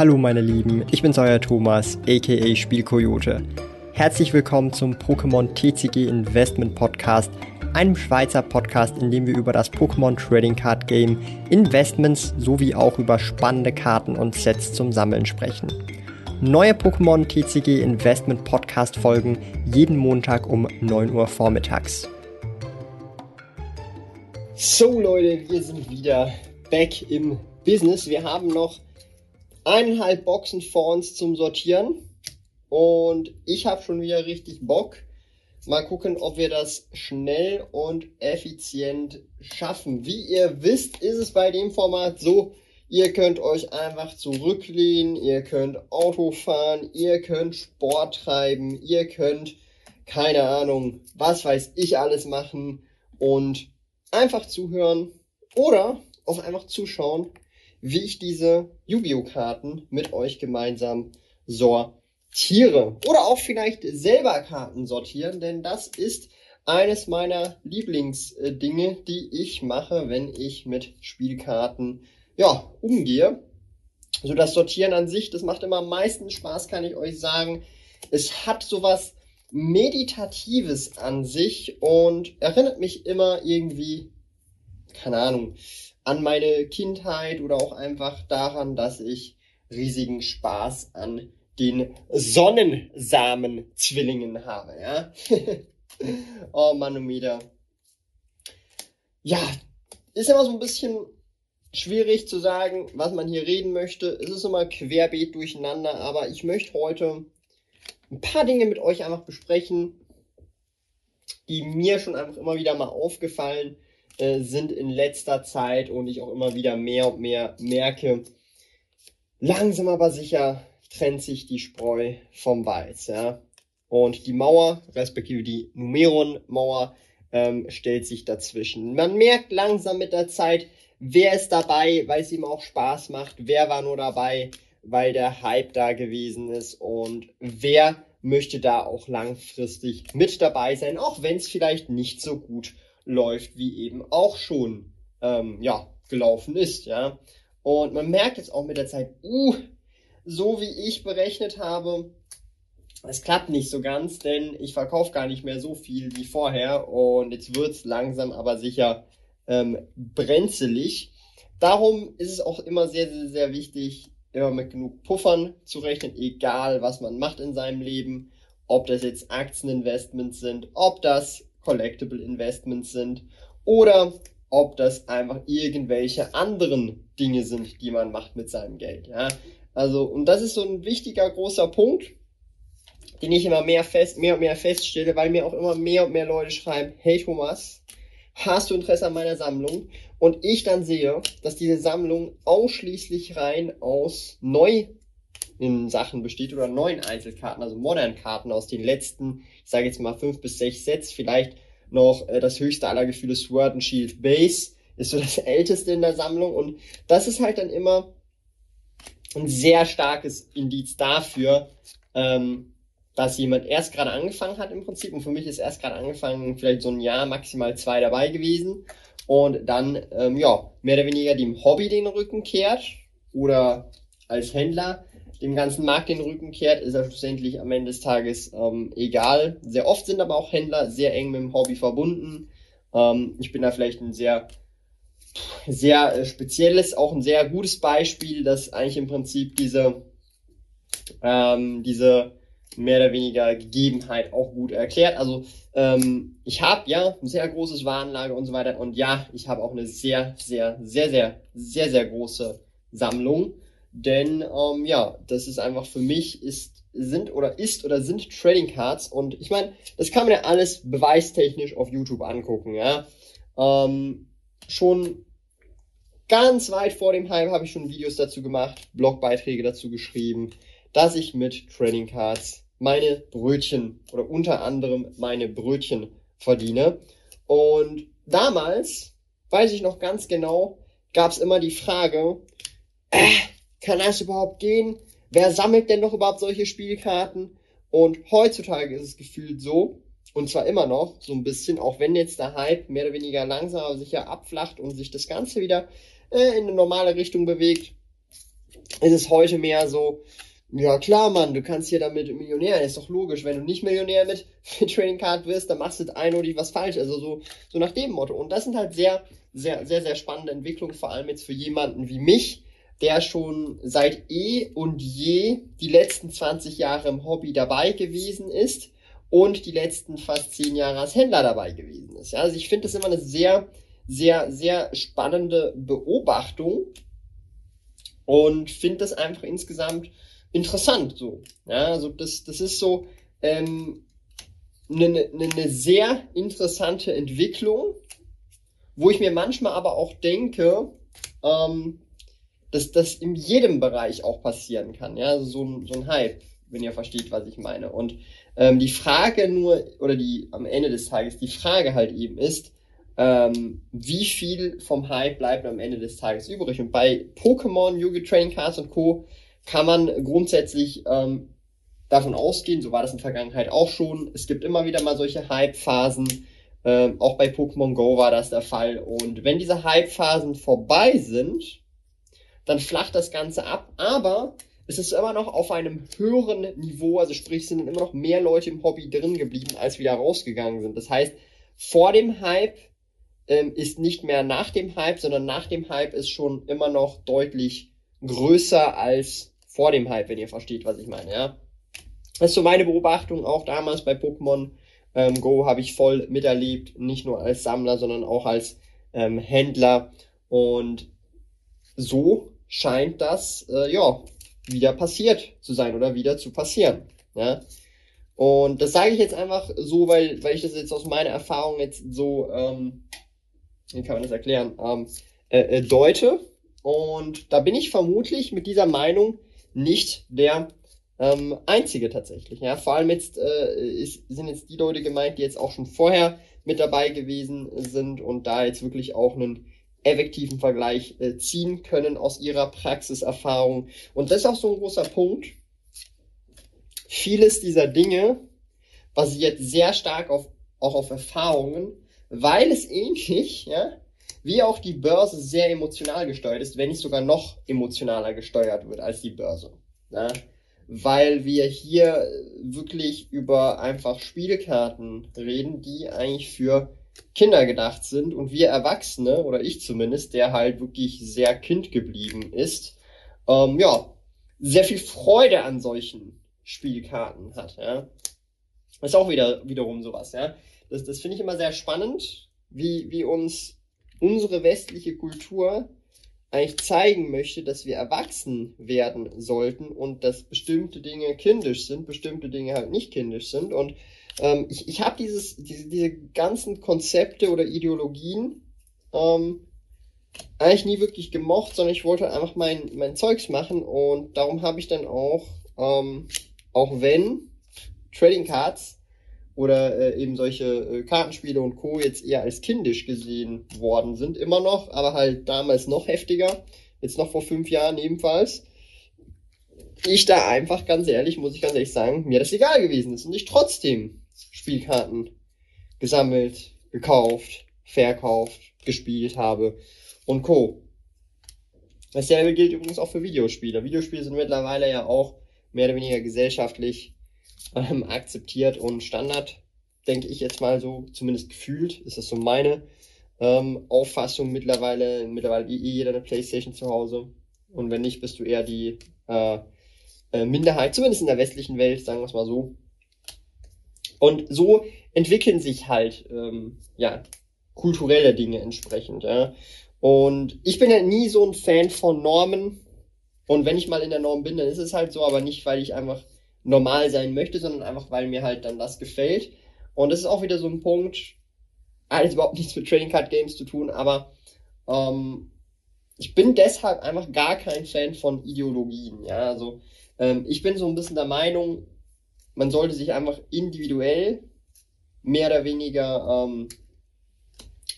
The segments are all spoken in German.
Hallo meine Lieben, ich bin's euer Thomas, aka Spielkoyote. Herzlich willkommen zum Pokémon TCG Investment Podcast, einem Schweizer Podcast, in dem wir über das Pokémon Trading Card Game, Investments sowie auch über spannende Karten und Sets zum Sammeln sprechen. Neue Pokémon TCG Investment Podcast folgen jeden Montag um 9 Uhr vormittags. So Leute, wir sind wieder back im Business. Wir haben noch eineinhalb Boxen vor uns zum Sortieren. Und ich habe schon wieder richtig Bock. Mal gucken, ob wir das schnell und effizient schaffen. Wie ihr wisst, ist es bei dem Format so, ihr könnt euch einfach zurücklehnen, ihr könnt Auto fahren, ihr könnt Sport treiben, ihr könnt, keine Ahnung, was weiß ich alles machen und einfach zuhören oder auch einfach zuschauen, wie ich diese Yu-Gi-Oh! Karten mit euch gemeinsam sortiere. Oder auch vielleicht selber Karten sortieren, denn das ist eines meiner Lieblingsdinge, die ich mache, wenn ich mit Spielkarten ja, umgehe. So das Sortieren an sich, das macht immer am meisten Spaß, kann ich euch sagen. Es hat sowas Meditatives an sich und erinnert mich immer irgendwie, keine Ahnung, an meine Kindheit oder auch einfach daran, dass ich riesigen Spaß an den Sonnensamen-Zwillingen habe, ja. oh Manometer. Ja, ist immer so ein bisschen schwierig zu sagen, was man hier reden möchte. Es ist immer querbeet durcheinander, aber ich möchte heute ein paar Dinge mit euch einfach besprechen, die mir schon einfach immer wieder mal aufgefallen äh, sind in letzter Zeit und ich auch immer wieder mehr und mehr merke, langsam aber sicher trennt sich die Spreu vom Weiz, ja. Und die Mauer, respektive die Numeron-Mauer, ähm, stellt sich dazwischen. Man merkt langsam mit der Zeit, wer ist dabei, weil es ihm auch Spaß macht, wer war nur dabei, weil der Hype da gewesen ist und wer möchte da auch langfristig mit dabei sein, auch wenn es vielleicht nicht so gut läuft, wie eben auch schon ähm, ja, gelaufen ist. Ja. Und man merkt jetzt auch mit der Zeit, uh, so wie ich berechnet habe, es klappt nicht so ganz, denn ich verkaufe gar nicht mehr so viel wie vorher und jetzt wird es langsam aber sicher ähm, brenzelig. Darum ist es auch immer sehr, sehr, sehr wichtig, immer mit genug Puffern zu rechnen, egal was man macht in seinem Leben, ob das jetzt Aktieninvestments sind, ob das Collectible Investments sind oder ob das einfach irgendwelche anderen Dinge sind, die man macht mit seinem Geld. Ja? Also, und das ist so ein wichtiger, großer Punkt, den ich immer mehr fest, mehr und mehr feststelle, weil mir auch immer mehr und mehr Leute schreiben, hey Thomas, hast du Interesse an meiner Sammlung? Und ich dann sehe, dass diese Sammlung ausschließlich rein aus neu in Sachen besteht oder neuen Einzelkarten, also modernen Karten aus den letzten, ich sage jetzt mal fünf bis sechs Sets, vielleicht noch äh, das höchste aller Gefühle Sword and Shield Base, ist so das älteste in der Sammlung. Und das ist halt dann immer ein sehr starkes Indiz dafür, ähm, dass jemand erst gerade angefangen hat im Prinzip. Und für mich ist erst gerade angefangen, vielleicht so ein Jahr, maximal zwei dabei gewesen. Und dann, ähm, ja, mehr oder weniger dem Hobby den Rücken kehrt oder als Händler dem ganzen Markt den Rücken kehrt, ist er schlussendlich am Ende des Tages ähm, egal. Sehr oft sind aber auch Händler sehr eng mit dem Hobby verbunden. Ähm, ich bin da vielleicht ein sehr, sehr äh, spezielles, auch ein sehr gutes Beispiel, das eigentlich im Prinzip diese, ähm, diese mehr oder weniger Gegebenheit auch gut erklärt. Also ähm, ich habe ja ein sehr großes Warenlager und so weiter und ja, ich habe auch eine sehr, sehr, sehr, sehr, sehr, sehr große Sammlung. Denn ähm, ja, das ist einfach für mich ist sind oder ist oder sind Trading Cards und ich meine, das kann man ja alles beweistechnisch auf YouTube angucken, ja. Ähm, schon ganz weit vor dem Hype habe ich schon Videos dazu gemacht, Blogbeiträge dazu geschrieben, dass ich mit Trading Cards meine Brötchen oder unter anderem meine Brötchen verdiene. Und damals, weiß ich noch ganz genau, gab es immer die Frage, äh, kann das überhaupt gehen? Wer sammelt denn noch überhaupt solche Spielkarten? Und heutzutage ist es gefühlt so, und zwar immer noch so ein bisschen, auch wenn jetzt der Hype mehr oder weniger langsam aber sicher abflacht und sich das Ganze wieder äh, in eine normale Richtung bewegt, ist es heute mehr so, ja klar, Mann, du kannst hier damit Millionär, ist doch logisch. Wenn du nicht Millionär mit, mit Trading Card wirst, dann machst du eindeutig was falsch. Also so, so nach dem Motto. Und das sind halt sehr, sehr, sehr, sehr spannende Entwicklungen, vor allem jetzt für jemanden wie mich, der schon seit eh und je die letzten 20 Jahre im Hobby dabei gewesen ist und die letzten fast 10 Jahre als Händler dabei gewesen ist. Ja, also ich finde das immer eine sehr, sehr, sehr spannende Beobachtung und finde das einfach insgesamt interessant so. Ja, also das, das ist so ähm, eine, eine ne sehr interessante Entwicklung, wo ich mir manchmal aber auch denke, ähm, dass das in jedem Bereich auch passieren kann. Ja, also so ein, so ein Hype, wenn ihr versteht, was ich meine. Und ähm, die Frage nur, oder die am Ende des Tages, die Frage halt eben ist, ähm, wie viel vom Hype bleibt am Ende des Tages übrig. Und bei Pokémon, Yu-Gi-Oh! Und Co. kann man grundsätzlich ähm, davon ausgehen, so war das in der Vergangenheit auch schon, es gibt immer wieder mal solche Hype-Phasen, ähm, auch bei Pokémon Go war das der Fall. Und wenn diese Hype-Phasen vorbei sind, dann flacht das Ganze ab, aber es ist immer noch auf einem höheren Niveau, also sprich, sind immer noch mehr Leute im Hobby drin geblieben, als wieder rausgegangen sind. Das heißt, vor dem Hype ähm, ist nicht mehr nach dem Hype, sondern nach dem Hype ist schon immer noch deutlich größer als vor dem Hype, wenn ihr versteht, was ich meine, ja. Das ist so meine Beobachtung auch damals bei Pokémon ähm, Go habe ich voll miterlebt, nicht nur als Sammler, sondern auch als ähm, Händler. Und so scheint das äh, ja wieder passiert zu sein oder wieder zu passieren. Ja? Und das sage ich jetzt einfach so, weil, weil ich das jetzt aus meiner Erfahrung jetzt so ähm, wie kann man das erklären, ähm, äh, äh, deute. Und da bin ich vermutlich mit dieser Meinung nicht der ähm, einzige tatsächlich. Ja, vor allem jetzt äh, ist, sind jetzt die Leute gemeint, die jetzt auch schon vorher mit dabei gewesen sind und da jetzt wirklich auch einen effektiven Vergleich äh, ziehen können aus ihrer Praxiserfahrung. Und das ist auch so ein großer Punkt. Vieles dieser Dinge basiert sehr stark auf, auch auf Erfahrungen weil es ähnlich, ja, wie auch die Börse sehr emotional gesteuert ist, wenn nicht sogar noch emotionaler gesteuert wird als die Börse. Ja? Weil wir hier wirklich über einfach Spielkarten reden, die eigentlich für Kinder gedacht sind und wir Erwachsene, oder ich zumindest, der halt wirklich sehr Kind geblieben ist, ähm, ja, sehr viel Freude an solchen Spielkarten hat. Ja? Das ist auch wieder wiederum sowas, ja das, das finde ich immer sehr spannend, wie, wie uns unsere westliche Kultur eigentlich zeigen möchte, dass wir erwachsen werden sollten und dass bestimmte Dinge kindisch sind, bestimmte Dinge halt nicht kindisch sind. Und ähm, ich, ich habe dieses, diese, diese ganzen Konzepte oder Ideologien ähm, eigentlich nie wirklich gemocht, sondern ich wollte einfach mein, mein Zeugs machen und darum habe ich dann auch, ähm, auch wenn Trading Cards oder äh, eben solche äh, Kartenspiele und Co. jetzt eher als kindisch gesehen worden sind, immer noch, aber halt damals noch heftiger, jetzt noch vor fünf Jahren ebenfalls. Ich da einfach ganz ehrlich, muss ich ganz ehrlich sagen, mir das egal gewesen ist und ich trotzdem Spielkarten gesammelt, gekauft, verkauft, gespielt habe und Co. Dasselbe gilt übrigens auch für Videospiele. Videospiele sind mittlerweile ja auch mehr oder weniger gesellschaftlich ähm, akzeptiert und Standard, denke ich jetzt mal so, zumindest gefühlt, ist das so meine ähm, Auffassung mittlerweile. Mittlerweile eh jeder eine Playstation zu Hause. Und wenn nicht, bist du eher die äh, äh, Minderheit, zumindest in der westlichen Welt, sagen wir es mal so. Und so entwickeln sich halt ähm, ja kulturelle Dinge entsprechend. Ja. Und ich bin ja nie so ein Fan von Normen. Und wenn ich mal in der Norm bin, dann ist es halt so, aber nicht, weil ich einfach normal sein möchte, sondern einfach, weil mir halt dann das gefällt. Und das ist auch wieder so ein Punkt, alles überhaupt nichts mit Trading Card Games zu tun, aber ähm, ich bin deshalb einfach gar kein Fan von Ideologien. Ja, also ähm, ich bin so ein bisschen der Meinung, man sollte sich einfach individuell mehr oder weniger ähm,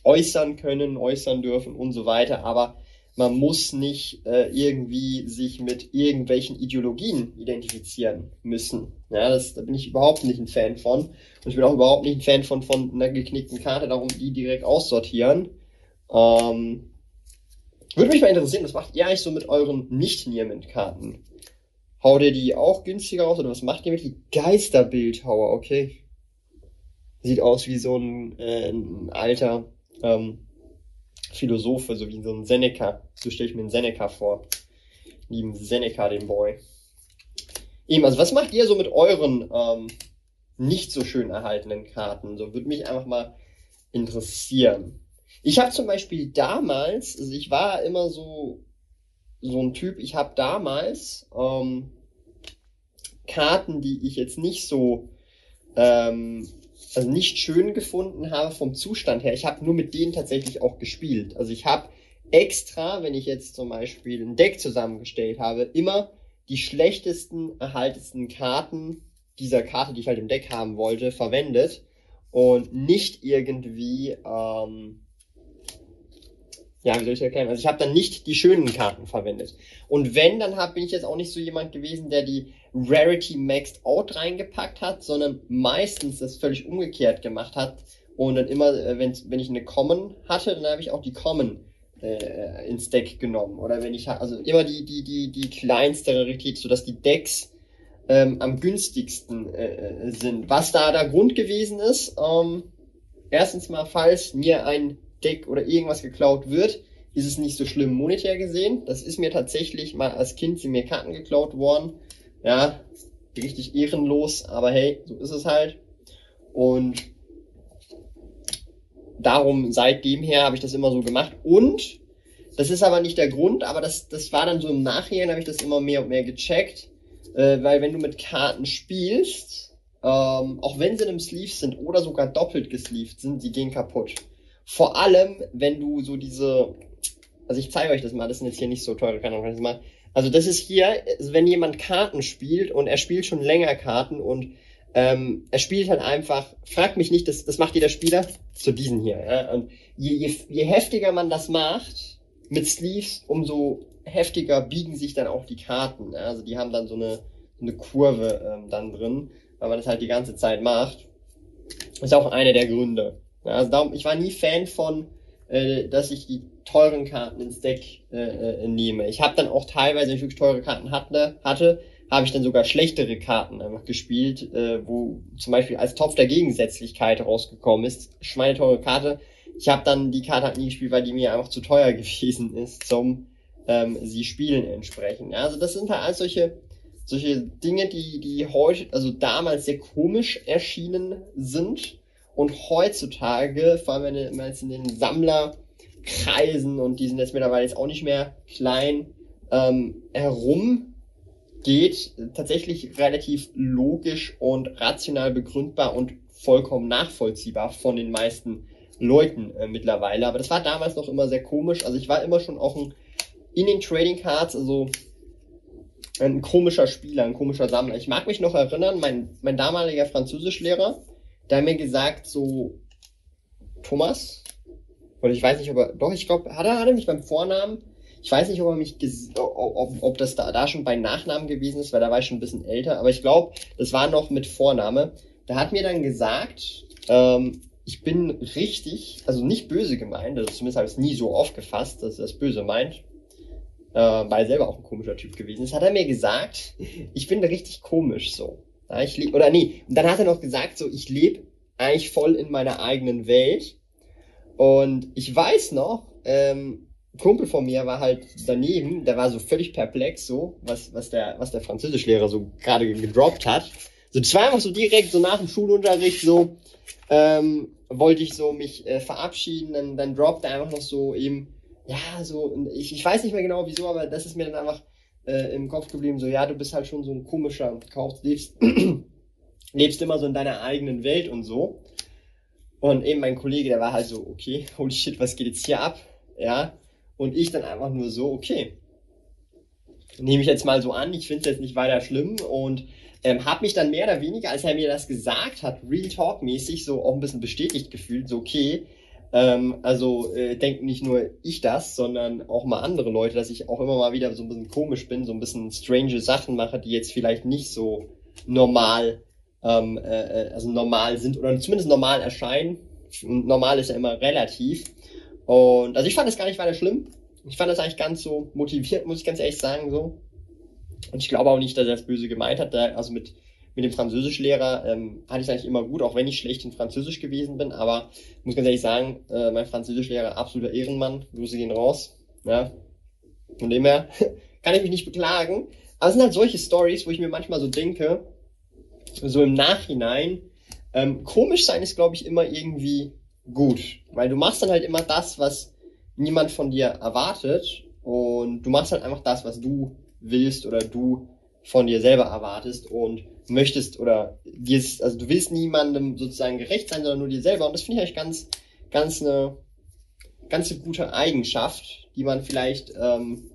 äußern können, äußern dürfen und so weiter, aber man muss nicht äh, irgendwie sich mit irgendwelchen Ideologien identifizieren müssen. Ja, das, da bin ich überhaupt nicht ein Fan von. Und ich bin auch überhaupt nicht ein Fan von, von einer geknickten Karte, darum die direkt aussortieren. Ähm, würde mich mal interessieren, was macht ihr eigentlich so mit euren Nicht-Nearmint-Karten? Haut ihr die auch günstiger aus oder was macht ihr mit die Geisterbildhauer? Okay. Sieht aus wie so ein, äh, ein alter ähm, Philosophe, so wie so ein Seneca. So stelle ich mir einen Seneca vor. Lieben Seneca, den Boy. Eben, also was macht ihr so mit euren ähm, nicht so schön erhaltenen Karten? So würde mich einfach mal interessieren. Ich habe zum Beispiel damals, also ich war immer so so ein Typ, ich habe damals ähm, Karten, die ich jetzt nicht so ähm, also nicht schön gefunden habe vom Zustand her. Ich habe nur mit denen tatsächlich auch gespielt. Also ich habe extra, wenn ich jetzt zum Beispiel ein Deck zusammengestellt habe, immer die schlechtesten erhaltesten Karten dieser Karte, die ich halt im Deck haben wollte, verwendet und nicht irgendwie ähm, ja, wie soll ich erklären? Also ich habe dann nicht die schönen Karten verwendet. Und wenn, dann hab, bin ich jetzt auch nicht so jemand gewesen, der die Rarity Maxed Out reingepackt hat, sondern meistens das völlig umgekehrt gemacht hat. Und dann immer, äh, wenn, wenn ich eine Common hatte, dann habe ich auch die Common äh, ins Deck genommen. Oder wenn ich, also immer die, die, die, die kleinste Rarität, sodass die Decks ähm, am günstigsten äh, äh, sind. Was da der Grund gewesen ist, ähm, erstens mal, falls mir ein Deck oder irgendwas geklaut wird, ist es nicht so schlimm monetär gesehen. Das ist mir tatsächlich mal als Kind sind mir Karten geklaut worden. Ja, richtig ehrenlos, aber hey, so ist es halt. Und darum, seitdem her habe ich das immer so gemacht. Und, das ist aber nicht der Grund, aber das, das war dann so im Nachhinein, habe ich das immer mehr und mehr gecheckt. Äh, weil wenn du mit Karten spielst, ähm, auch wenn sie in einem Sleeve sind oder sogar doppelt gesleeved sind, die gehen kaputt. Vor allem, wenn du so diese, also ich zeige euch das mal, das sind jetzt hier nicht so teure Karten, kann ich mal. Also das ist hier, wenn jemand Karten spielt und er spielt schon länger Karten und ähm, er spielt halt einfach, fragt mich nicht, das, das macht jeder Spieler, zu diesen hier. Ja? Und je, je, je heftiger man das macht mit Sleeves, umso heftiger biegen sich dann auch die Karten. Ja? Also die haben dann so eine, eine Kurve ähm, dann drin, weil man das halt die ganze Zeit macht. Ist auch einer der Gründe. Ja, also darum, ich war nie Fan von, äh, dass ich die teuren Karten ins Deck äh, äh, nehme. Ich habe dann auch teilweise, wenn ich wirklich teure Karten hatte, hatte habe ich dann sogar schlechtere Karten einfach gespielt, äh, wo zum Beispiel als Topf der Gegensätzlichkeit rausgekommen ist. Schweineteure Karte. Ich habe dann die Karte halt nie gespielt, weil die mir einfach zu teuer gewesen ist, zum ähm, sie spielen entsprechend. Ja, also das sind halt all solche solche Dinge, die die heute, also damals sehr komisch erschienen sind und heutzutage, vor allem wenn man jetzt in den Sammlerkreisen, und die sind jetzt mittlerweile jetzt auch nicht mehr klein, ähm, herum geht, tatsächlich relativ logisch und rational begründbar und vollkommen nachvollziehbar von den meisten Leuten äh, mittlerweile. Aber das war damals noch immer sehr komisch. Also ich war immer schon auch ein, in den Trading Cards, also ein komischer Spieler, ein komischer Sammler. Ich mag mich noch erinnern, mein, mein damaliger Französischlehrer, da hat mir gesagt, so, Thomas, oder ich weiß nicht, ob er, doch, ich glaube, hat er, hat er mich beim Vornamen, ich weiß nicht, ob er mich, ob, ob das da, da schon bei Nachnamen gewesen ist, weil da war ich schon ein bisschen älter, aber ich glaube, das war noch mit Vorname. Da hat mir dann gesagt, ähm, ich bin richtig, also nicht böse gemeint, also zumindest habe ich es nie so aufgefasst, dass er das böse meint, äh, weil er selber auch ein komischer Typ gewesen ist, hat er mir gesagt, ich bin richtig komisch so. Ich lebe, oder nee, und dann hat er noch gesagt, so, ich lebe eigentlich voll in meiner eigenen Welt. Und ich weiß noch, ähm, Kumpel von mir war halt daneben, der war so völlig perplex, so, was, was der, was der Französischlehrer so gerade gedroppt hat. So, das war einfach so direkt, so nach dem Schulunterricht, so, ähm, wollte ich so mich äh, verabschieden, dann, dann droppt er einfach noch so eben, ja, so, ich, ich weiß nicht mehr genau wieso, aber das ist mir dann einfach äh, im Kopf geblieben, so, ja, du bist halt schon so ein komischer, kaufst, lebst, lebst immer so in deiner eigenen Welt und so. Und eben mein Kollege, der war halt so, okay, holy shit, was geht jetzt hier ab? Ja. Und ich dann einfach nur so, okay. Nehme ich jetzt mal so an, ich finde es jetzt nicht weiter schlimm und ähm, habe mich dann mehr oder weniger, als er mir das gesagt hat, Real Talk mäßig so auch ein bisschen bestätigt gefühlt, so okay, ähm, also äh, denken nicht nur ich das, sondern auch mal andere Leute, dass ich auch immer mal wieder so ein bisschen komisch bin, so ein bisschen strange Sachen mache, die jetzt vielleicht nicht so normal, ähm, äh, äh also normal sind oder zumindest normal erscheinen. Und normal ist ja immer relativ. Und also ich fand es gar nicht weiter schlimm. ich fand das eigentlich ganz so motiviert, muss ich ganz ehrlich sagen, so. Und ich glaube auch nicht, dass er das böse gemeint hat. Also mit, mit dem Französischlehrer ähm, hatte ich es eigentlich immer gut, auch wenn ich schlecht in Französisch gewesen bin. Aber muss ganz ehrlich sagen, äh, mein Französischlehrer, absoluter Ehrenmann. Grüße gehen raus. Ja. Von dem her kann ich mich nicht beklagen. Aber es sind halt solche Stories, wo ich mir manchmal so denke, so im Nachhinein, ähm, komisch sein ist, glaube ich, immer irgendwie gut. Weil du machst dann halt immer das, was niemand von dir erwartet. Und du machst halt einfach das, was du willst oder du von dir selber erwartest und möchtest oder dir also du willst niemandem sozusagen gerecht sein, sondern nur dir selber. Und das finde ich eigentlich ganz, ganz eine, ganz eine gute Eigenschaft, die man vielleicht ähm,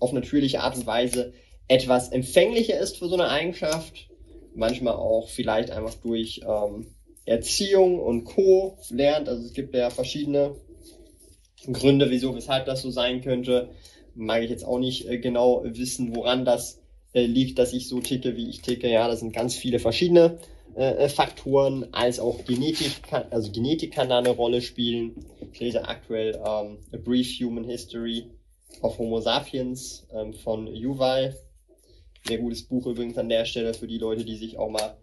auf natürliche Art und Weise etwas empfänglicher ist für so eine Eigenschaft. Manchmal auch vielleicht einfach durch ähm, Erziehung und Co. lernt. Also es gibt ja verschiedene Gründe, wieso, weshalb das so sein könnte. Mag ich jetzt auch nicht äh, genau wissen, woran das äh, liegt, dass ich so ticke, wie ich ticke. Ja, das sind ganz viele verschiedene äh, Faktoren, als auch Genetik, kann, also Genetik kann da eine Rolle spielen. Ich lese aktuell ähm, A Brief Human History of Homo Sapiens ähm, von Yuval. Sehr gutes Buch übrigens an der Stelle für die Leute, die sich auch mal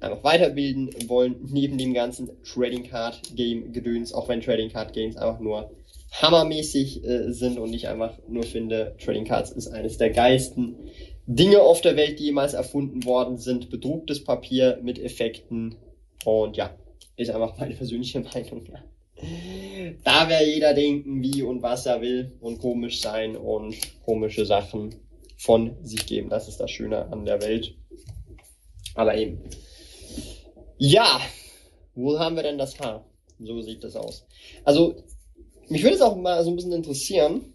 einfach weiterbilden wollen, neben dem ganzen Trading Card Game Gedöns, auch wenn Trading Card Games einfach nur hammermäßig äh, sind und ich einfach nur finde, Trading Cards ist eines der geilsten Dinge auf der Welt, die jemals erfunden worden sind. Bedrucktes Papier mit Effekten und ja, ist einfach meine persönliche Meinung. Ja. Da wird jeder denken, wie und was er will und komisch sein und komische Sachen von sich geben. Das ist das Schöne an der Welt. Aber eben. Ja, wo haben wir denn das Haar? So sieht das aus. Also, mich würde es auch mal so ein bisschen interessieren,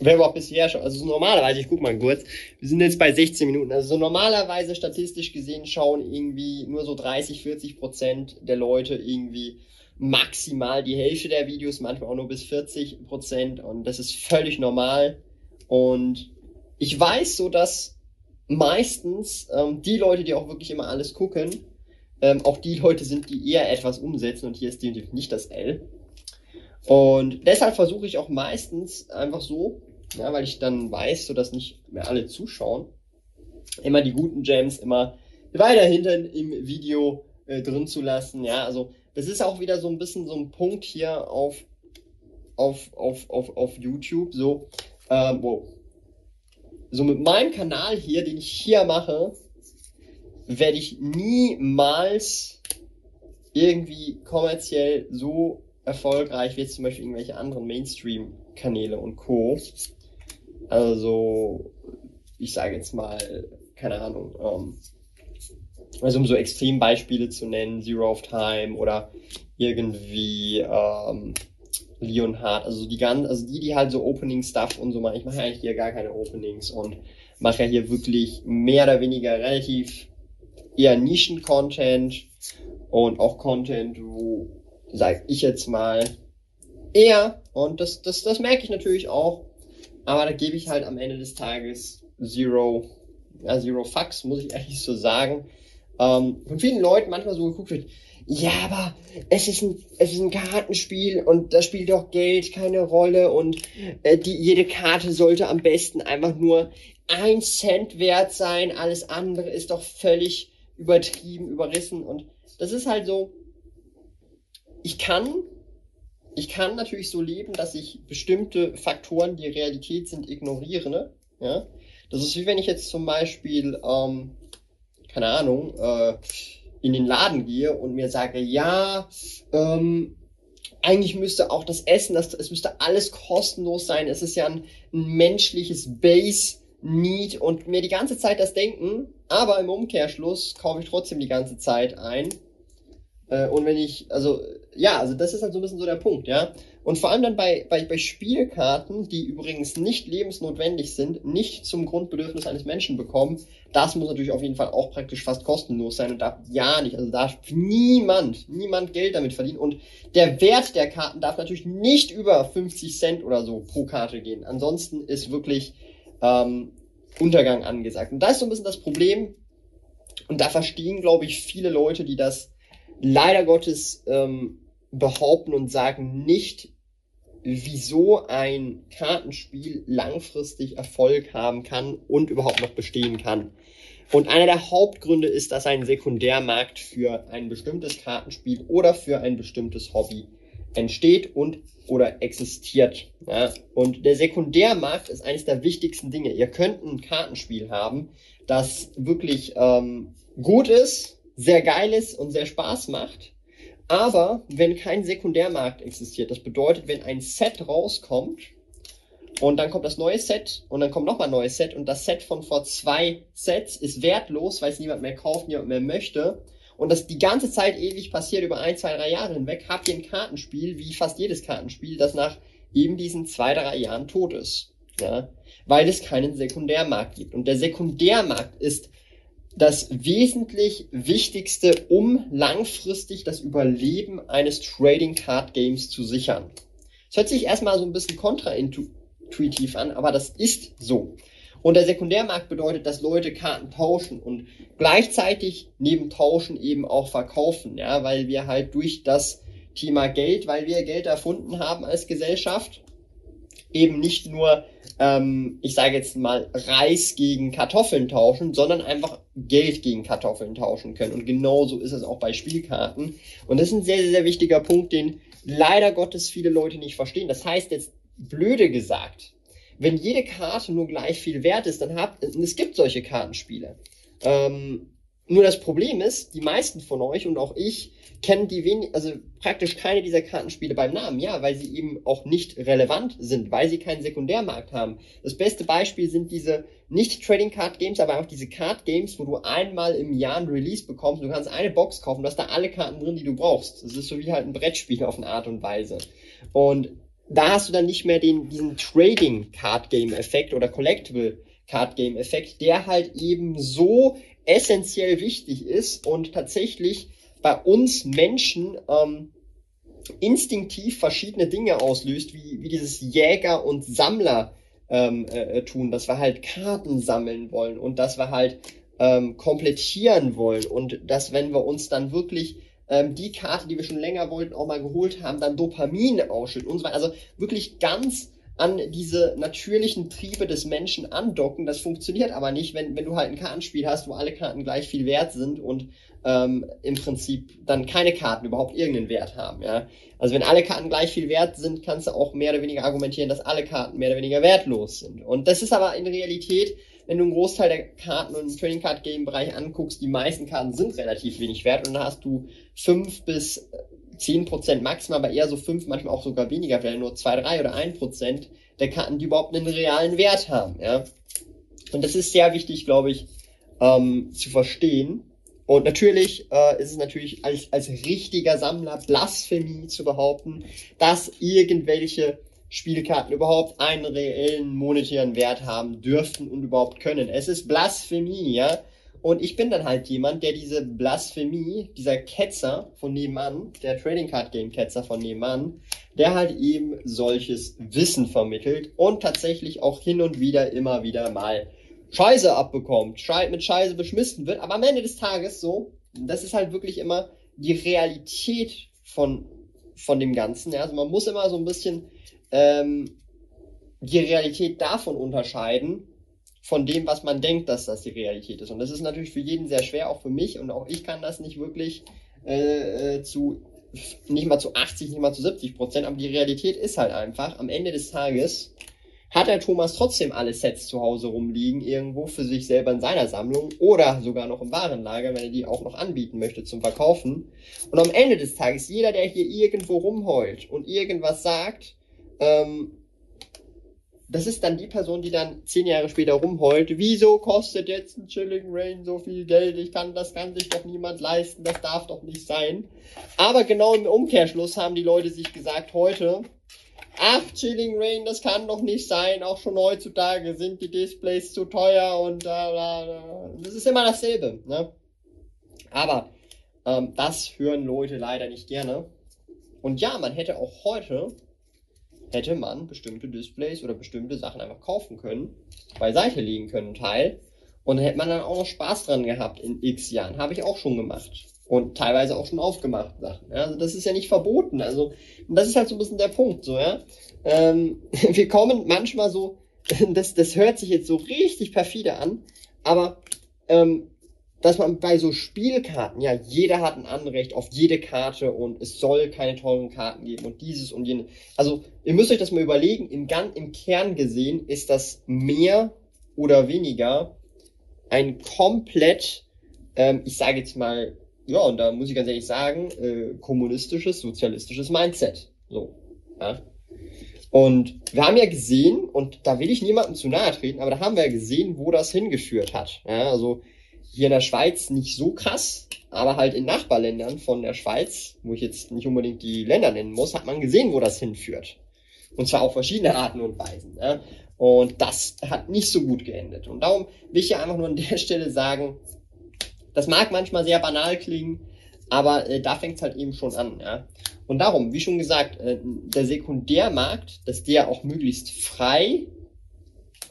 wer überhaupt bisher schon, also so normalerweise, ich guck mal kurz, wir sind jetzt bei 16 Minuten, also so normalerweise statistisch gesehen schauen irgendwie nur so 30, 40 Prozent der Leute irgendwie maximal die Hälfte der Videos, manchmal auch nur bis 40 Prozent. Und das ist völlig normal. Und ich weiß so, dass meistens ähm, die Leute, die auch wirklich immer alles gucken, ähm, auch die Leute sind, die eher etwas umsetzen. Und hier ist definitiv nicht das L. Und deshalb versuche ich auch meistens einfach so, ja, weil ich dann weiß, so dass nicht mehr alle zuschauen, immer die guten Gems immer weiter hinten im Video äh, drin zu lassen. Ja, also das ist auch wieder so ein bisschen so ein Punkt hier auf auf auf auf, auf YouTube. So, ähm, wow. So mit meinem Kanal hier, den ich hier mache, werde ich niemals irgendwie kommerziell so erfolgreich wie jetzt zum Beispiel irgendwelche anderen Mainstream-Kanäle und Co. Also, ich sage jetzt mal, keine Ahnung, ähm, also um so Extrembeispiele zu nennen, Zero of Time oder irgendwie ähm, Leonhard, also die ganzen, also die, die halt so Opening-Stuff und so machen. Ich mache ja eigentlich hier gar keine Openings und mache ja hier wirklich mehr oder weniger relativ eher Nischen-Content und auch Content, wo, sag ich jetzt mal, eher, und das, das, das merke ich natürlich auch, aber da gebe ich halt am Ende des Tages Zero, ja, Zero Fucks, muss ich ehrlich so sagen. Ähm, von vielen Leuten manchmal so geguckt wird, ja, aber es ist ein, es ist ein Kartenspiel und da spielt doch Geld keine Rolle und äh, die, jede Karte sollte am besten einfach nur ein Cent wert sein, alles andere ist doch völlig übertrieben, überrissen. Und das ist halt so, ich kann ich kann natürlich so leben, dass ich bestimmte Faktoren, die Realität sind, ignoriere. Ne? Ja? Das ist wie wenn ich jetzt zum Beispiel, ähm, keine Ahnung, äh, in den Laden gehe und mir sage, ja, ähm, eigentlich müsste auch das Essen, das, es müsste alles kostenlos sein. Es ist ja ein, ein menschliches Base Need und mir die ganze Zeit das denken, aber im Umkehrschluss kaufe ich trotzdem die ganze Zeit ein äh, und wenn ich, also, ja, also das ist halt so ein bisschen so der Punkt, ja. Und vor allem dann bei, bei, bei Spielkarten, die übrigens nicht lebensnotwendig sind, nicht zum Grundbedürfnis eines Menschen bekommen, das muss natürlich auf jeden Fall auch praktisch fast kostenlos sein und darf ja nicht, also darf niemand, niemand Geld damit verdienen. Und der Wert der Karten darf natürlich nicht über 50 Cent oder so pro Karte gehen. Ansonsten ist wirklich ähm, Untergang angesagt. Und da ist so ein bisschen das Problem, und da verstehen, glaube ich, viele Leute, die das leider Gottes ähm, behaupten und sagen, nicht wieso ein Kartenspiel langfristig Erfolg haben kann und überhaupt noch bestehen kann. Und einer der Hauptgründe ist, dass ein Sekundärmarkt für ein bestimmtes Kartenspiel oder für ein bestimmtes Hobby entsteht und oder existiert. Ja? Und der Sekundärmarkt ist eines der wichtigsten Dinge. Ihr könnt ein Kartenspiel haben, das wirklich ähm, gut ist, sehr geil ist und sehr Spaß macht. Aber wenn kein Sekundärmarkt existiert, das bedeutet, wenn ein Set rauskommt und dann kommt das neue Set und dann kommt nochmal ein neues Set und das Set von vor zwei Sets ist wertlos, weil es niemand mehr kauft, niemand mehr möchte und das die ganze Zeit ewig passiert über ein, zwei, drei Jahre hinweg, habt ihr ein Kartenspiel, wie fast jedes Kartenspiel, das nach eben diesen zwei, drei Jahren tot ist. Ja? Weil es keinen Sekundärmarkt gibt. Und der Sekundärmarkt ist das wesentlich Wichtigste, um langfristig das Überleben eines Trading Card Games zu sichern. Das hört sich erstmal so ein bisschen kontraintuitiv an, aber das ist so. Und der Sekundärmarkt bedeutet, dass Leute Karten tauschen und gleichzeitig neben Tauschen eben auch verkaufen, ja, weil wir halt durch das Thema Geld, weil wir Geld erfunden haben als Gesellschaft, eben nicht nur, ähm, ich sage jetzt mal, Reis gegen Kartoffeln tauschen, sondern einfach Geld gegen Kartoffeln tauschen können. Und genauso ist es auch bei Spielkarten. Und das ist ein sehr, sehr, wichtiger Punkt, den leider Gottes viele Leute nicht verstehen. Das heißt jetzt, blöde gesagt, wenn jede Karte nur gleich viel wert ist, dann habt, es gibt solche Kartenspiele. Ähm, nur das Problem ist, die meisten von euch und auch ich kennen die wenig, also praktisch keine dieser Kartenspiele beim Namen, ja, weil sie eben auch nicht relevant sind, weil sie keinen Sekundärmarkt haben. Das beste Beispiel sind diese nicht Trading Card Games, aber auch diese Card Games, wo du einmal im Jahr ein Release bekommst. Du kannst eine Box kaufen, du hast da alle Karten drin, die du brauchst. Das ist so wie halt ein Brettspiel auf eine Art und Weise. Und da hast du dann nicht mehr den, diesen Trading Card Game Effekt oder Collectible Card Game Effekt, der halt eben so essentiell wichtig ist und tatsächlich bei uns Menschen ähm, instinktiv verschiedene Dinge auslöst, wie, wie dieses Jäger und Sammler ähm, äh, tun, dass wir halt Karten sammeln wollen und dass wir halt ähm, komplettieren wollen und dass wenn wir uns dann wirklich ähm, die Karte, die wir schon länger wollten, auch mal geholt haben, dann Dopamin ausschütten und so weiter. Also wirklich ganz an diese natürlichen Triebe des Menschen andocken. Das funktioniert aber nicht, wenn, wenn du halt ein Kartenspiel hast, wo alle Karten gleich viel wert sind und ähm, im Prinzip dann keine Karten überhaupt irgendeinen Wert haben. Ja? Also wenn alle Karten gleich viel wert sind, kannst du auch mehr oder weniger argumentieren, dass alle Karten mehr oder weniger wertlos sind. Und das ist aber in Realität wenn du einen Großteil der Karten und im Trading Card Game Bereich anguckst, die meisten Karten sind relativ wenig wert und da hast du fünf bis zehn Prozent maximal, aber eher so fünf, manchmal auch sogar weniger, vielleicht nur zwei, drei oder ein Prozent der Karten, die überhaupt einen realen Wert haben, ja. Und das ist sehr wichtig, glaube ich, ähm, zu verstehen. Und natürlich äh, ist es natürlich als, als richtiger Sammler Blasphemie zu behaupten, dass irgendwelche Spielkarten überhaupt einen reellen monetären Wert haben dürften und überhaupt können. Es ist Blasphemie, ja. Und ich bin dann halt jemand, der diese Blasphemie, dieser Ketzer von nebenan, der Trading Card Game Ketzer von nebenan, der halt eben solches Wissen vermittelt und tatsächlich auch hin und wieder immer wieder mal Scheiße abbekommt, mit Scheiße beschmissen wird, aber am Ende des Tages so, das ist halt wirklich immer die Realität von, von dem Ganzen. Ja? Also man muss immer so ein bisschen ähm, die Realität davon unterscheiden, von dem, was man denkt, dass das die Realität ist. Und das ist natürlich für jeden sehr schwer, auch für mich. Und auch ich kann das nicht wirklich äh, äh zu, nicht mal zu 80, nicht mal zu 70 Prozent. Aber die Realität ist halt einfach, am Ende des Tages hat der Thomas trotzdem alle Sets zu Hause rumliegen, irgendwo für sich selber in seiner Sammlung oder sogar noch im Warenlager, wenn er die auch noch anbieten möchte zum Verkaufen. Und am Ende des Tages, jeder, der hier irgendwo rumheult und irgendwas sagt, ähm, das ist dann die Person, die dann zehn Jahre später rumheult. Wieso kostet jetzt ein Chilling Rain so viel Geld? Ich kann das kann sich doch niemand leisten. Das darf doch nicht sein. Aber genau im Umkehrschluss haben die Leute sich gesagt heute, ach Chilling Rain, das kann doch nicht sein. Auch schon heutzutage sind die Displays zu teuer und äh, das ist immer dasselbe. Ne? Aber ähm, das hören Leute leider nicht gerne. Und ja, man hätte auch heute hätte man bestimmte Displays oder bestimmte Sachen einfach kaufen können, beiseite legen können, Teil. Und dann hätte man dann auch noch Spaß dran gehabt in x Jahren. Habe ich auch schon gemacht. Und teilweise auch schon aufgemacht Sachen. Ja? Also das ist ja nicht verboten. Also, und das ist halt so ein bisschen der Punkt, so, ja. Ähm, wir kommen manchmal so, das, das hört sich jetzt so richtig perfide an, aber ähm, dass man bei so Spielkarten, ja, jeder hat ein Anrecht auf jede Karte und es soll keine teuren Karten geben und dieses und jenes. Also, ihr müsst euch das mal überlegen, im, im Kern gesehen ist das mehr oder weniger ein komplett, ähm, ich sage jetzt mal, ja, und da muss ich ganz ehrlich sagen, äh, kommunistisches, sozialistisches Mindset. So, ja. Und wir haben ja gesehen, und da will ich niemandem zu nahe treten, aber da haben wir ja gesehen, wo das hingeführt hat. Ja, also hier in der Schweiz nicht so krass, aber halt in Nachbarländern von der Schweiz, wo ich jetzt nicht unbedingt die Länder nennen muss, hat man gesehen, wo das hinführt. Und zwar auf verschiedene Arten und Weisen. Ja. Und das hat nicht so gut geendet. Und darum will ich ja einfach nur an der Stelle sagen, das mag manchmal sehr banal klingen, aber äh, da fängt es halt eben schon an. Ja. Und darum, wie schon gesagt, äh, der Sekundärmarkt, dass der auch möglichst frei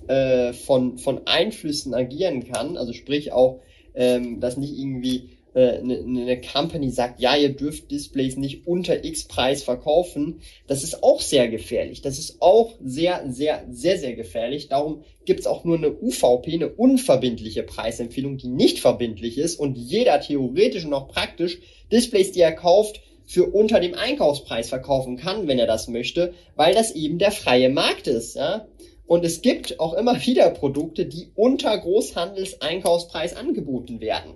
äh, von, von Einflüssen agieren kann, also sprich auch, ähm, dass nicht irgendwie eine, äh, eine Company sagt, ja, ihr dürft Displays nicht unter X Preis verkaufen, das ist auch sehr gefährlich. Das ist auch sehr, sehr, sehr, sehr gefährlich. Darum gibt's auch nur eine UVP, eine unverbindliche Preisempfehlung, die nicht verbindlich ist und jeder theoretisch und auch praktisch Displays, die er kauft, für unter dem Einkaufspreis verkaufen kann, wenn er das möchte, weil das eben der freie Markt ist. Ja? Und es gibt auch immer wieder Produkte, die unter Großhandelseinkaufspreis angeboten werden.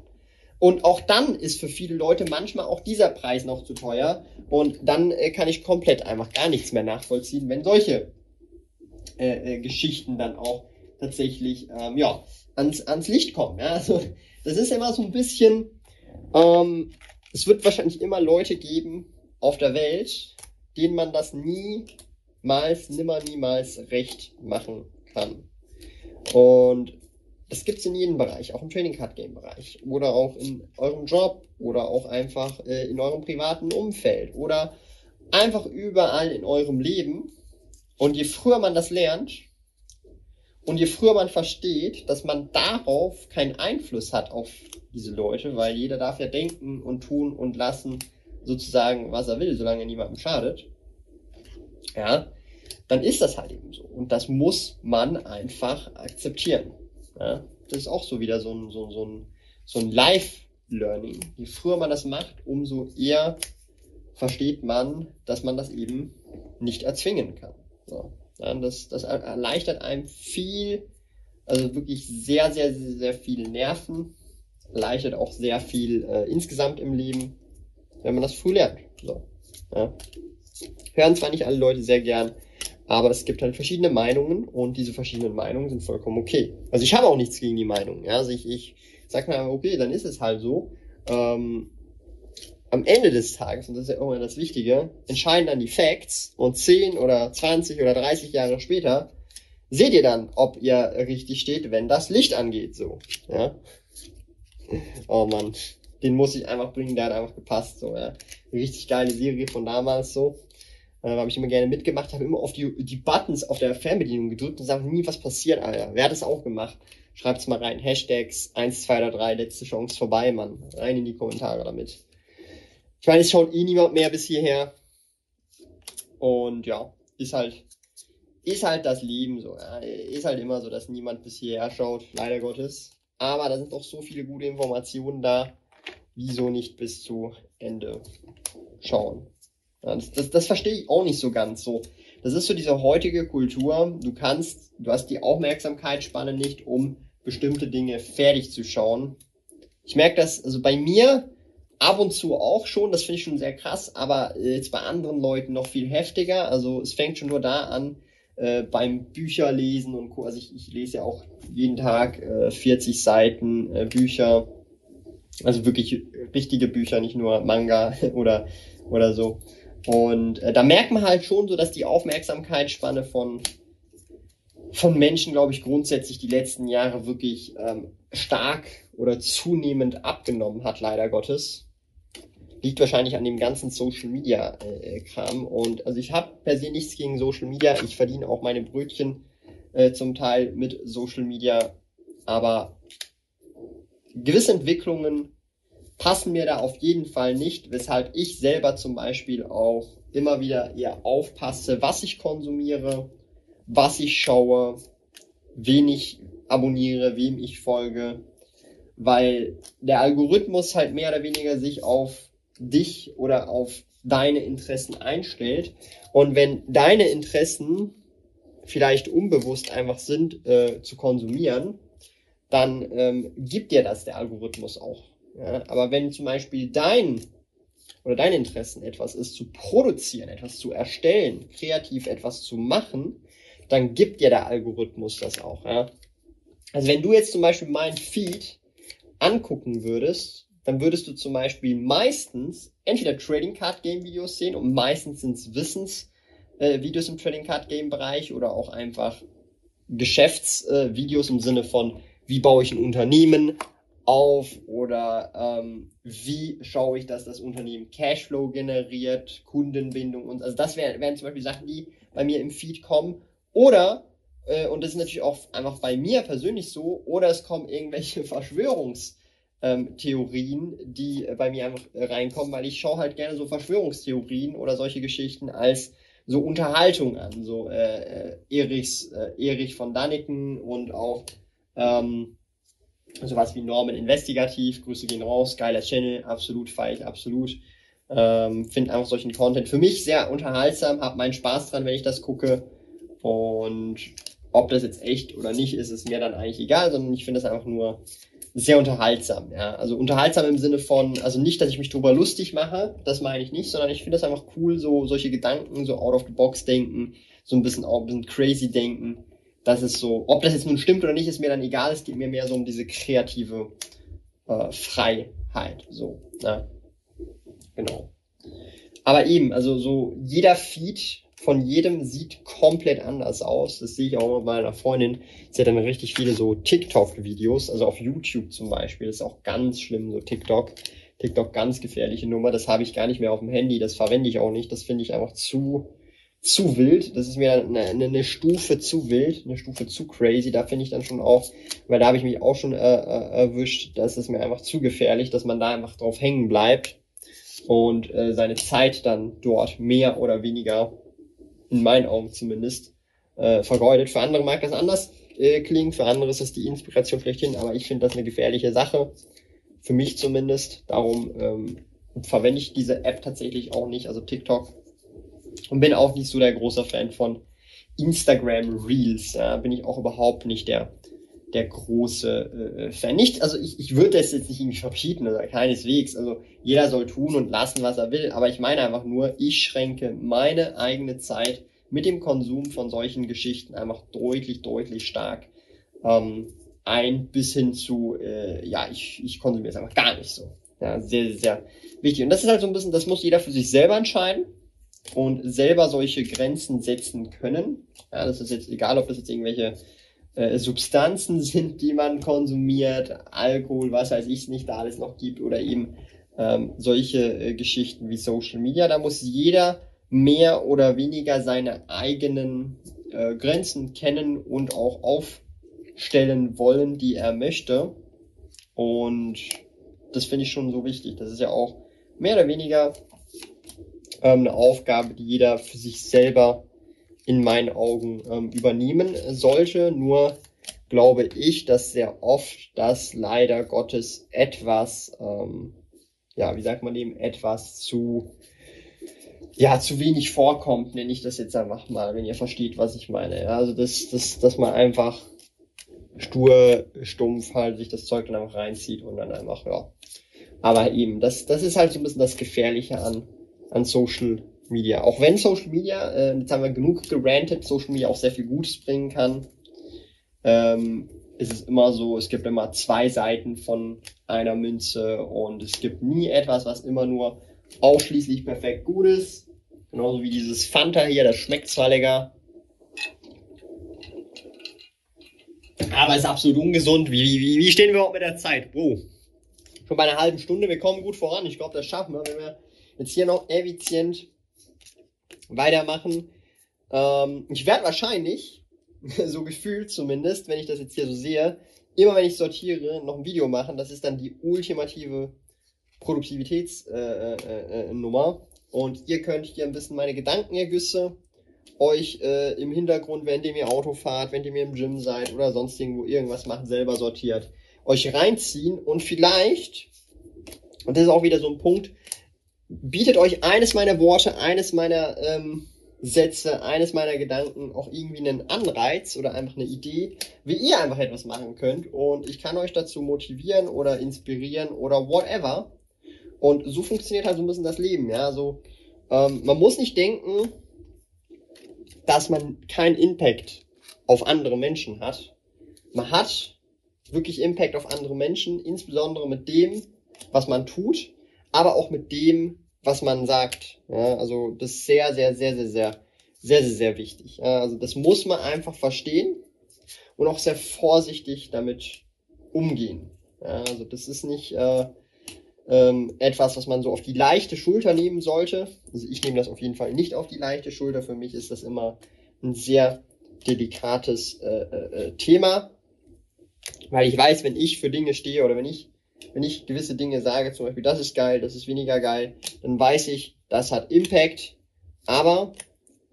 Und auch dann ist für viele Leute manchmal auch dieser Preis noch zu teuer. Und dann äh, kann ich komplett einfach gar nichts mehr nachvollziehen, wenn solche äh, äh, Geschichten dann auch tatsächlich ähm, ja, ans, ans Licht kommen. Ja? Also, das ist immer so ein bisschen, ähm, es wird wahrscheinlich immer Leute geben auf der Welt, denen man das niemals, nimmer, niemals recht machen kann. Und das gibt's in jedem Bereich, auch im Trading Card Game Bereich oder auch in eurem Job oder auch einfach äh, in eurem privaten Umfeld oder einfach überall in eurem Leben. Und je früher man das lernt und je früher man versteht, dass man darauf keinen Einfluss hat auf diese Leute, weil jeder darf ja denken und tun und lassen sozusagen, was er will, solange er niemandem schadet, ja, dann ist das halt eben so. Und das muss man einfach akzeptieren. Ja, das ist auch so wieder so ein, so, so ein, so ein Live-Learning. Je früher man das macht, umso eher versteht man, dass man das eben nicht erzwingen kann. So. Ja, das, das erleichtert einem viel, also wirklich sehr, sehr, sehr, sehr viel Nerven, erleichtert auch sehr viel äh, insgesamt im Leben, wenn man das früh lernt. So. Ja. Hören zwar nicht alle Leute sehr gern, aber es gibt halt verschiedene Meinungen und diese verschiedenen Meinungen sind vollkommen okay. Also ich habe auch nichts gegen die Meinung. Ja? Also ich, ich sag mir okay, dann ist es halt so. Ähm, am Ende des Tages, und das ist ja immer das Wichtige, entscheiden dann die Facts und 10 oder 20 oder 30 Jahre später seht ihr dann, ob ihr richtig steht, wenn das Licht angeht, so. Ja? Oh man, den muss ich einfach bringen, der hat einfach gepasst, so, ja. Richtig geile Serie von damals, so. Äh, habe ich immer gerne mitgemacht, habe immer auf die, die Buttons auf der Fernbedienung gedrückt und sage nie, was passiert, Alter. Wer hat das auch gemacht? Schreibt's mal rein. Hashtags 1, 2 oder 3, letzte Chance vorbei, Mann. Rein in die Kommentare damit. Ich meine, es schaut eh niemand mehr bis hierher. Und ja, ist halt, ist halt das Leben so. Ist halt immer so, dass niemand bis hierher schaut, leider Gottes. Aber da sind doch so viele gute Informationen da. Wieso nicht bis zu Ende schauen? Das, das, das verstehe ich auch nicht so ganz so. Das ist so diese heutige Kultur. Du kannst, du hast die Aufmerksamkeitsspanne nicht, um bestimmte Dinge fertig zu schauen. Ich merke das, also bei mir ab und zu auch schon, das finde ich schon sehr krass, aber jetzt bei anderen Leuten noch viel heftiger. Also es fängt schon nur da an, äh, beim Bücherlesen und Co. Also ich, ich lese ja auch jeden Tag äh, 40 Seiten äh, Bücher. Also wirklich richtige Bücher, nicht nur Manga oder, oder so. Und äh, da merkt man halt schon so, dass die Aufmerksamkeitsspanne von, von Menschen, glaube ich, grundsätzlich die letzten Jahre wirklich ähm, stark oder zunehmend abgenommen hat, leider Gottes. Liegt wahrscheinlich an dem ganzen Social Media äh, Kram. Und also ich habe per se nichts gegen Social Media. Ich verdiene auch meine Brötchen äh, zum Teil mit Social Media. Aber gewisse Entwicklungen passen mir da auf jeden Fall nicht, weshalb ich selber zum Beispiel auch immer wieder eher aufpasse, was ich konsumiere, was ich schaue, wen ich abonniere, wem ich folge, weil der Algorithmus halt mehr oder weniger sich auf dich oder auf deine Interessen einstellt. Und wenn deine Interessen vielleicht unbewusst einfach sind, äh, zu konsumieren, dann ähm, gibt dir das der Algorithmus auch. Ja? Aber wenn zum Beispiel dein oder deine Interessen etwas ist, zu produzieren, etwas zu erstellen, kreativ etwas zu machen, dann gibt dir der Algorithmus das auch. Ja? Also wenn du jetzt zum Beispiel mein Feed angucken würdest, dann würdest du zum Beispiel meistens entweder Trading Card Game Videos sehen und meistens sind es Wissensvideos äh, im Trading Card Game Bereich oder auch einfach Geschäftsvideos äh, im Sinne von, wie baue ich ein Unternehmen auf oder ähm, wie schaue ich, dass das Unternehmen Cashflow generiert, Kundenbindung und also das wären, wären zum Beispiel Sachen, die bei mir im Feed kommen. Oder, äh, und das ist natürlich auch einfach bei mir persönlich so, oder es kommen irgendwelche Verschwörungstheorien, ähm, die bei mir einfach reinkommen, weil ich schaue halt gerne so Verschwörungstheorien oder solche Geschichten als so Unterhaltung an. So äh, äh Erichs, äh, Erich von Daniken und auch ähm, sowas wie Norman Investigativ, Grüße gehen raus, geiler Channel, absolut, feier absolut. Ähm, Finde einfach solchen Content für mich sehr unterhaltsam, habe meinen Spaß dran, wenn ich das gucke. Und ob das jetzt echt oder nicht ist, ist mir dann eigentlich egal, sondern ich finde das einfach nur sehr unterhaltsam. Ja? Also unterhaltsam im Sinne von, also nicht, dass ich mich drüber lustig mache, das meine ich nicht, sondern ich finde das einfach cool, so solche Gedanken, so out of the box denken, so ein bisschen auch ein bisschen crazy denken das ist so, ob das jetzt nun stimmt oder nicht, ist mir dann egal. Es geht mir mehr so um diese kreative äh, Freiheit. So, ne? Genau. Aber eben, also so jeder Feed von jedem sieht komplett anders aus. Das sehe ich auch immer bei meiner Freundin. Sie hat dann richtig viele so TikTok-Videos, also auf YouTube zum Beispiel. Das ist auch ganz schlimm, so TikTok. TikTok ganz gefährliche Nummer. Das habe ich gar nicht mehr auf dem Handy. Das verwende ich auch nicht. Das finde ich einfach zu zu wild. Das ist mir eine, eine, eine Stufe zu wild, eine Stufe zu crazy. Da finde ich dann schon auch, weil da habe ich mich auch schon äh, äh, erwischt, das ist mir einfach zu gefährlich, dass man da einfach drauf hängen bleibt und äh, seine Zeit dann dort mehr oder weniger, in meinen Augen zumindest, äh, vergeudet. Für andere mag das anders äh, klingen, für andere ist das die Inspiration schlechthin, aber ich finde das eine gefährliche Sache. Für mich zumindest. Darum ähm, verwende ich diese App tatsächlich auch nicht, also TikTok und bin auch nicht so der große Fan von Instagram Reels. Da bin ich auch überhaupt nicht der, der große äh, Fan. Nicht, also ich, ich würde das jetzt nicht irgendwie verbieten oder keineswegs. Also jeder soll tun und lassen, was er will. Aber ich meine einfach nur, ich schränke meine eigene Zeit mit dem Konsum von solchen Geschichten einfach deutlich, deutlich stark ähm, ein, bis hin zu, äh, ja, ich, ich konsumiere es einfach gar nicht so. Ja, sehr, sehr wichtig. Und das ist halt so ein bisschen, das muss jeder für sich selber entscheiden und selber solche Grenzen setzen können. Ja, das ist jetzt egal, ob das jetzt irgendwelche äh, Substanzen sind, die man konsumiert, Alkohol, was weiß ich nicht da alles noch gibt oder eben ähm, solche äh, Geschichten wie Social Media. Da muss jeder mehr oder weniger seine eigenen äh, Grenzen kennen und auch aufstellen wollen, die er möchte. Und das finde ich schon so wichtig. Das ist ja auch mehr oder weniger ähm, eine Aufgabe, die jeder für sich selber in meinen Augen ähm, übernehmen sollte. Nur glaube ich, dass sehr oft das leider Gottes etwas, ähm, ja, wie sagt man dem, etwas zu, ja, zu wenig vorkommt, nenne ich das jetzt einfach mal, wenn ihr versteht, was ich meine. Also, dass, dass, dass man einfach stur, stumpf halt sich das Zeug dann einfach reinzieht und dann einfach, ja. Aber eben, das, das ist halt so ein bisschen das Gefährliche an, an Social Media. Auch wenn Social Media, äh, jetzt haben wir genug gerantet, Social Media auch sehr viel Gutes bringen kann, ähm, ist es immer so, es gibt immer zwei Seiten von einer Münze und es gibt nie etwas, was immer nur ausschließlich perfekt gut ist. Genauso wie dieses Fanta hier, das schmeckt zwar lecker, aber ist absolut ungesund. Wie, wie, wie stehen wir überhaupt mit der Zeit? Bro, schon bei einer halben Stunde, wir kommen gut voran. Ich glaube, das schaffen wir, wenn wir jetzt hier noch effizient weitermachen. Ähm, ich werde wahrscheinlich, so gefühlt zumindest, wenn ich das jetzt hier so sehe, immer wenn ich sortiere, noch ein Video machen. Das ist dann die ultimative Produktivitätsnummer. Äh, äh, äh und ihr könnt hier ein bisschen meine Gedankenergüsse euch äh, im Hintergrund, wenn ihr mir Auto fahrt, wenn ihr mir im Gym seid oder sonst irgendwo irgendwas macht, selber sortiert, euch reinziehen und vielleicht, und das ist auch wieder so ein Punkt, bietet euch eines meiner Worte, eines meiner ähm, Sätze, eines meiner Gedanken auch irgendwie einen Anreiz oder einfach eine Idee, wie ihr einfach etwas machen könnt. Und ich kann euch dazu motivieren oder inspirieren oder whatever. Und so funktioniert halt so ein bisschen das Leben, ja. So, ähm, man muss nicht denken, dass man keinen Impact auf andere Menschen hat. Man hat wirklich Impact auf andere Menschen, insbesondere mit dem, was man tut, aber auch mit dem, was man sagt. Ja, also das ist sehr, sehr, sehr, sehr, sehr, sehr, sehr, sehr wichtig. Ja, also das muss man einfach verstehen und auch sehr vorsichtig damit umgehen. Ja, also das ist nicht äh, ähm, etwas, was man so auf die leichte Schulter nehmen sollte. Also ich nehme das auf jeden Fall nicht auf die leichte Schulter. Für mich ist das immer ein sehr delikates äh, äh, äh Thema, weil ich weiß, wenn ich für Dinge stehe oder wenn ich wenn ich gewisse Dinge sage, zum Beispiel, das ist geil, das ist weniger geil, dann weiß ich, das hat Impact. Aber,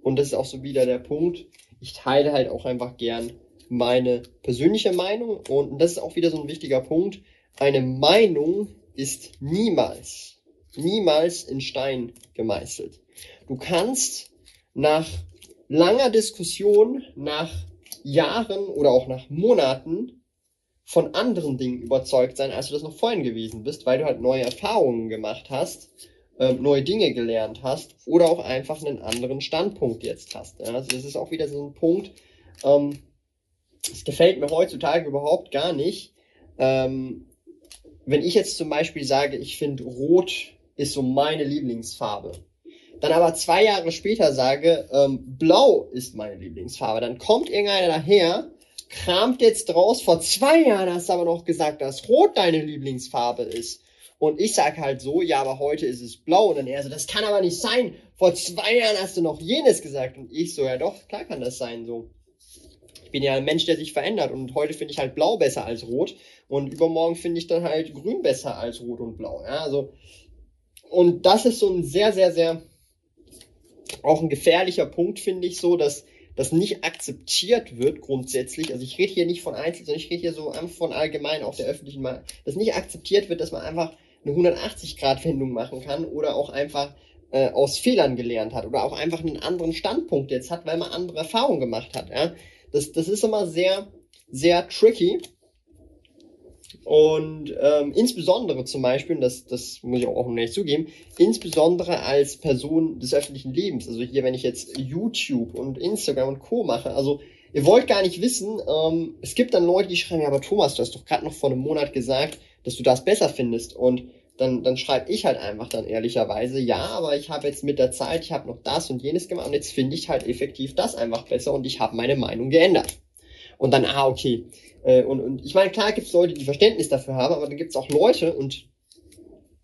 und das ist auch so wieder der Punkt, ich teile halt auch einfach gern meine persönliche Meinung. Und das ist auch wieder so ein wichtiger Punkt. Eine Meinung ist niemals, niemals in Stein gemeißelt. Du kannst nach langer Diskussion, nach Jahren oder auch nach Monaten von anderen Dingen überzeugt sein, als du das noch vorhin gewesen bist, weil du halt neue Erfahrungen gemacht hast, ähm, neue Dinge gelernt hast oder auch einfach einen anderen Standpunkt jetzt hast. Ja? Also das ist auch wieder so ein Punkt, ähm, gefällt mir heutzutage überhaupt gar nicht. Ähm, wenn ich jetzt zum Beispiel sage, ich finde Rot ist so meine Lieblingsfarbe, dann aber zwei Jahre später sage, ähm, Blau ist meine Lieblingsfarbe, dann kommt irgendeiner daher kramt jetzt draus. Vor zwei Jahren hast du aber noch gesagt, dass Rot deine Lieblingsfarbe ist. Und ich sag halt so, ja, aber heute ist es blau. Und dann er so, das kann aber nicht sein. Vor zwei Jahren hast du noch jenes gesagt. Und ich so, ja doch, klar kann das sein, so. Ich bin ja ein Mensch, der sich verändert. Und heute finde ich halt blau besser als rot. Und übermorgen finde ich dann halt grün besser als rot und blau. Ja, also. Und das ist so ein sehr, sehr, sehr, auch ein gefährlicher Punkt, finde ich so, dass das nicht akzeptiert wird grundsätzlich, also ich rede hier nicht von Einzel, sondern ich rede hier so einfach von allgemein auf der öffentlichen Meinung, dass nicht akzeptiert wird, dass man einfach eine 180-Grad-Wendung machen kann oder auch einfach äh, aus Fehlern gelernt hat oder auch einfach einen anderen Standpunkt jetzt hat, weil man andere Erfahrungen gemacht hat. Ja? Das, das ist immer sehr, sehr tricky und ähm, insbesondere zum Beispiel, das, das muss ich auch nicht zugeben, insbesondere als Person des öffentlichen Lebens, also hier, wenn ich jetzt YouTube und Instagram und Co. mache, also ihr wollt gar nicht wissen, ähm, es gibt dann Leute, die schreiben, ja, aber Thomas, du hast doch gerade noch vor einem Monat gesagt, dass du das besser findest. Und dann, dann schreibe ich halt einfach dann ehrlicherweise, ja, aber ich habe jetzt mit der Zeit, ich habe noch das und jenes gemacht und jetzt finde ich halt effektiv das einfach besser und ich habe meine Meinung geändert. Und dann, ah, okay. Äh, und, und ich meine, klar gibt es Leute, die Verständnis dafür haben, aber dann gibt es auch Leute, und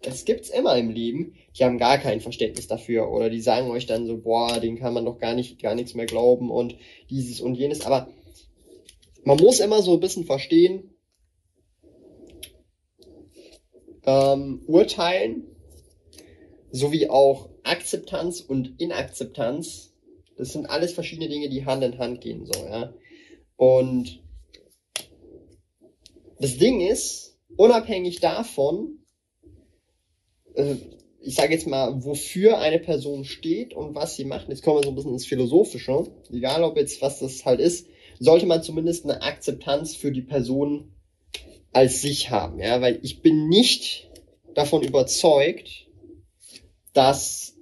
das gibt's immer im Leben, die haben gar kein Verständnis dafür. Oder die sagen euch dann so, boah, den kann man doch gar nicht, gar nichts mehr glauben und dieses und jenes. Aber man muss immer so ein bisschen verstehen, ähm, urteilen, sowie auch Akzeptanz und Inakzeptanz. Das sind alles verschiedene Dinge, die Hand in Hand gehen so, ja. Und das Ding ist, unabhängig davon, äh, ich sage jetzt mal, wofür eine Person steht und was sie macht, jetzt kommen wir so ein bisschen ins Philosophische, egal ob jetzt was das halt ist, sollte man zumindest eine Akzeptanz für die Person als sich haben, ja, weil ich bin nicht davon überzeugt, dass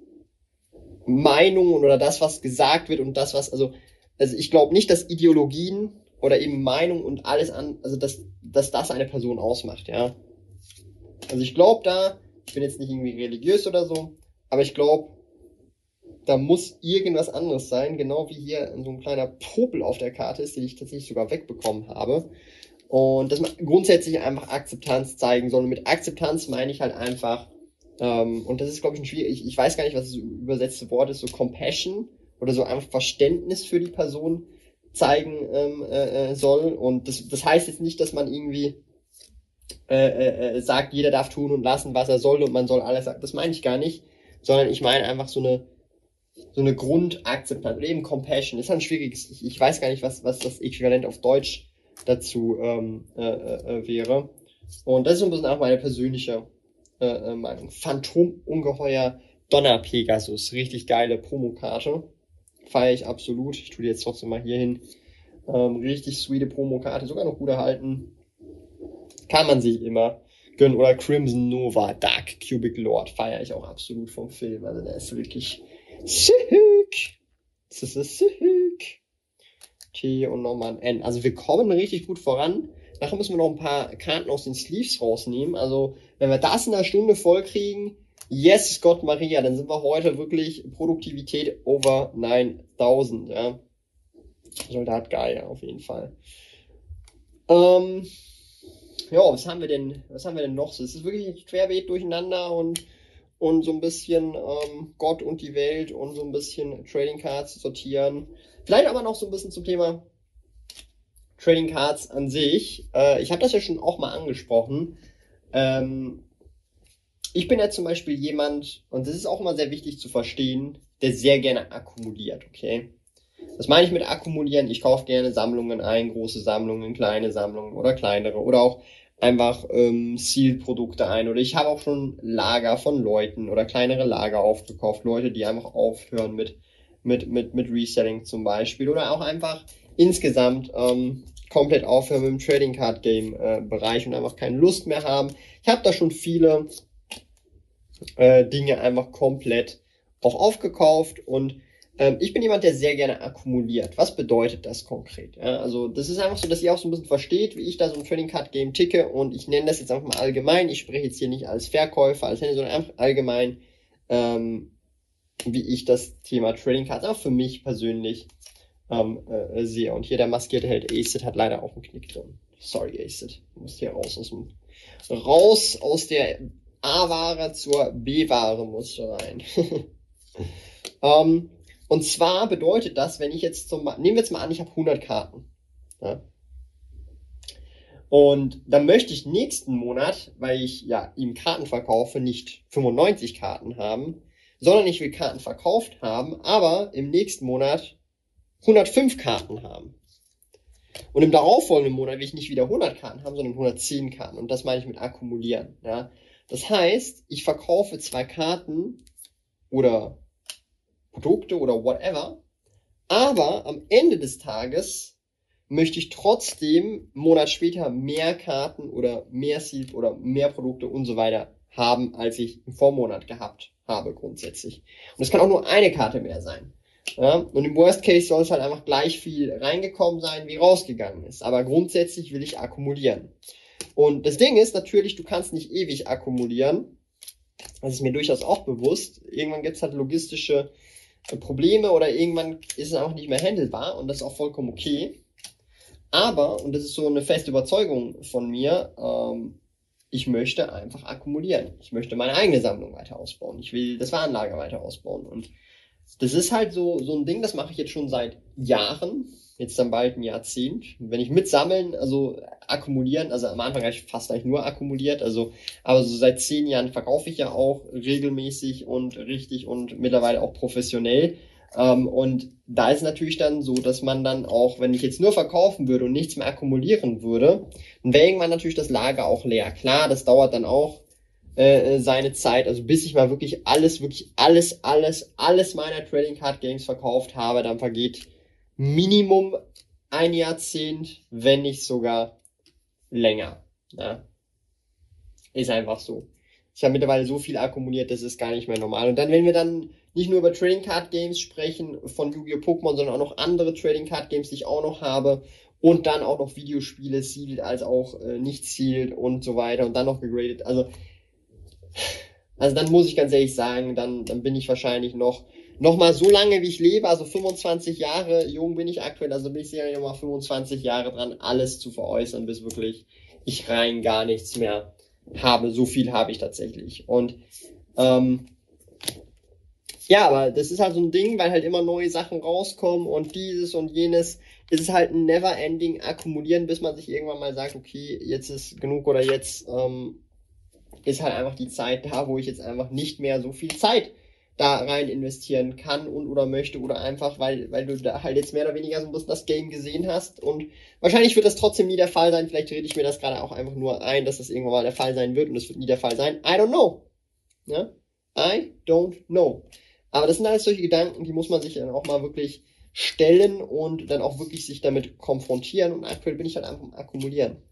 Meinungen oder das, was gesagt wird und das, was, also also ich glaube nicht, dass Ideologien oder eben Meinung und alles an, also dass, dass das eine Person ausmacht, ja. Also ich glaube da, ich bin jetzt nicht irgendwie religiös oder so, aber ich glaube, da muss irgendwas anderes sein, genau wie hier so ein kleiner Popel auf der Karte ist, den ich tatsächlich sogar wegbekommen habe. Und dass man grundsätzlich einfach Akzeptanz zeigen soll. Und mit Akzeptanz meine ich halt einfach, ähm, und das ist, glaube ich, ein schwierig, ich, ich weiß gar nicht, was das übersetzte Wort ist, so Compassion oder so einfach Verständnis für die Person zeigen ähm, äh, äh, soll. Und das, das heißt jetzt nicht, dass man irgendwie äh, äh, äh, sagt, jeder darf tun und lassen, was er soll und man soll alles sagen. Das meine ich gar nicht, sondern ich meine einfach so eine so eine Grundakzeptanz oder eben Compassion. Das ist ein schwieriges, ich, ich weiß gar nicht, was, was das Äquivalent auf Deutsch dazu ähm, äh, äh, wäre. Und das ist so ein bisschen auch meine persönliche äh, äh Meinung. Phantom Ungeheuer Donner Pegasus. Richtig geile Promokarte. Feiere ich absolut. Ich tue die jetzt trotzdem mal hier hin. Ähm, richtig sweete Promokarte. Sogar noch gut erhalten. Kann man sich immer gönnen. Oder Crimson Nova Dark Cubic Lord. Feiere ich auch absolut vom Film. Also der ist wirklich sick. Das ist sick. T und nochmal ein N. Also wir kommen richtig gut voran. Nachher müssen wir noch ein paar Karten aus den Sleeves rausnehmen. Also wenn wir das in einer Stunde voll kriegen, yes, Gott Maria, dann sind wir heute wirklich Produktivität over 9000. Ja. Soldat geil, auf jeden Fall. Ähm, ja, was haben wir denn, was haben wir denn noch? Es ist wirklich querbeet durcheinander und und so ein bisschen ähm, Gott und die Welt und so ein bisschen Trading Cards sortieren. Vielleicht aber noch so ein bisschen zum Thema Trading Cards an sich. Äh, ich habe das ja schon auch mal angesprochen. Ähm, ich bin ja zum Beispiel jemand, und das ist auch immer sehr wichtig zu verstehen, der sehr gerne akkumuliert, okay? Was meine ich mit akkumulieren? Ich kaufe gerne Sammlungen ein, große Sammlungen, kleine Sammlungen oder kleinere oder auch einfach ähm, Sealed-Produkte ein. Oder ich habe auch schon Lager von Leuten oder kleinere Lager aufgekauft. Leute, die einfach aufhören mit, mit, mit, mit Reselling zum Beispiel. Oder auch einfach insgesamt ähm, komplett aufhören mit dem Trading Card Game äh, Bereich und einfach keine Lust mehr haben. Ich habe da schon viele äh, Dinge einfach komplett auch aufgekauft und ähm, ich bin jemand, der sehr gerne akkumuliert. Was bedeutet das konkret? Ja, also das ist einfach so, dass ihr auch so ein bisschen versteht, wie ich da so ein Trading Card Game ticke und ich nenne das jetzt einfach mal allgemein. Ich spreche jetzt hier nicht als Verkäufer, als Händler, sondern einfach allgemein, ähm, wie ich das Thema Trading Cards auch für mich persönlich ähm, äh, sehe. Und hier der maskierte Held Acid hat leider auch einen Knick drin. Sorry Acid, du musst hier raus aus dem raus aus der A-Ware zur B-Ware musst du rein. ähm, und zwar bedeutet das, wenn ich jetzt zum, nehmen wir jetzt mal an, ich habe 100 Karten. Ja? Und dann möchte ich nächsten Monat, weil ich ja ihm Karten verkaufe, nicht 95 Karten haben, sondern ich will Karten verkauft haben, aber im nächsten Monat 105 Karten haben. Und im darauffolgenden Monat will ich nicht wieder 100 Karten haben, sondern 110 Karten. Und das meine ich mit akkumulieren. Ja? Das heißt, ich verkaufe zwei Karten oder Produkte oder whatever. Aber am Ende des Tages möchte ich trotzdem einen Monat später mehr Karten oder mehr Seed oder mehr Produkte und so weiter haben, als ich im Vormonat gehabt habe grundsätzlich. Und es kann auch nur eine Karte mehr sein. Ja? Und im Worst Case soll es halt einfach gleich viel reingekommen sein, wie rausgegangen ist. Aber grundsätzlich will ich akkumulieren. Und das Ding ist natürlich, du kannst nicht ewig akkumulieren. Das ist mir durchaus auch bewusst. Irgendwann gibt es halt logistische Probleme oder irgendwann ist es einfach nicht mehr handelbar und das ist auch vollkommen okay. Aber, und das ist so eine feste Überzeugung von mir, ähm, ich möchte einfach akkumulieren. Ich möchte meine eigene Sammlung weiter ausbauen. Ich will das Warenlager weiter ausbauen. Und das ist halt so, so ein Ding, das mache ich jetzt schon seit Jahren jetzt dann bald ein Jahrzehnt. Wenn ich mitsammeln, also akkumulieren, also am Anfang habe ich fast eigentlich nur akkumuliert, also aber so seit zehn Jahren verkaufe ich ja auch regelmäßig und richtig und mittlerweile auch professionell. Ähm, und da ist natürlich dann so, dass man dann auch, wenn ich jetzt nur verkaufen würde und nichts mehr akkumulieren würde, dann wäre irgendwann natürlich das Lager auch leer. Klar, das dauert dann auch äh, seine Zeit, also bis ich mal wirklich alles, wirklich alles, alles, alles meiner Trading Card Games verkauft habe, dann vergeht Minimum ein Jahrzehnt, wenn nicht sogar länger. Ja. Ist einfach so. Ich habe mittlerweile so viel akkumuliert, das ist gar nicht mehr normal. Und dann, wenn wir dann nicht nur über Trading Card Games sprechen von Yu-Gi-Oh! Pokémon, sondern auch noch andere Trading Card Games, die ich auch noch habe. Und dann auch noch Videospiele, sealed als auch äh, nicht sealed und so weiter. Und dann noch gegradet. Also, also dann muss ich ganz ehrlich sagen, dann, dann bin ich wahrscheinlich noch nochmal so lange, wie ich lebe, also 25 Jahre jung bin ich aktuell, also bin ich sicherlich nochmal 25 Jahre dran, alles zu veräußern, bis wirklich ich rein gar nichts mehr habe. So viel habe ich tatsächlich. Und ähm, ja, aber das ist halt so ein Ding, weil halt immer neue Sachen rauskommen und dieses und jenes. ist es halt ein never-ending Akkumulieren, bis man sich irgendwann mal sagt, okay, jetzt ist genug oder jetzt ähm, ist halt einfach die Zeit da, wo ich jetzt einfach nicht mehr so viel Zeit da rein investieren kann und oder möchte oder einfach, weil, weil du da halt jetzt mehr oder weniger so ein bisschen das Game gesehen hast und wahrscheinlich wird das trotzdem nie der Fall sein. Vielleicht rede ich mir das gerade auch einfach nur ein, dass das irgendwann mal der Fall sein wird und es wird nie der Fall sein. I don't know. Ja? I don't know. Aber das sind alles solche Gedanken, die muss man sich dann auch mal wirklich stellen und dann auch wirklich sich damit konfrontieren und aktuell bin ich halt einfach am Akkumulieren.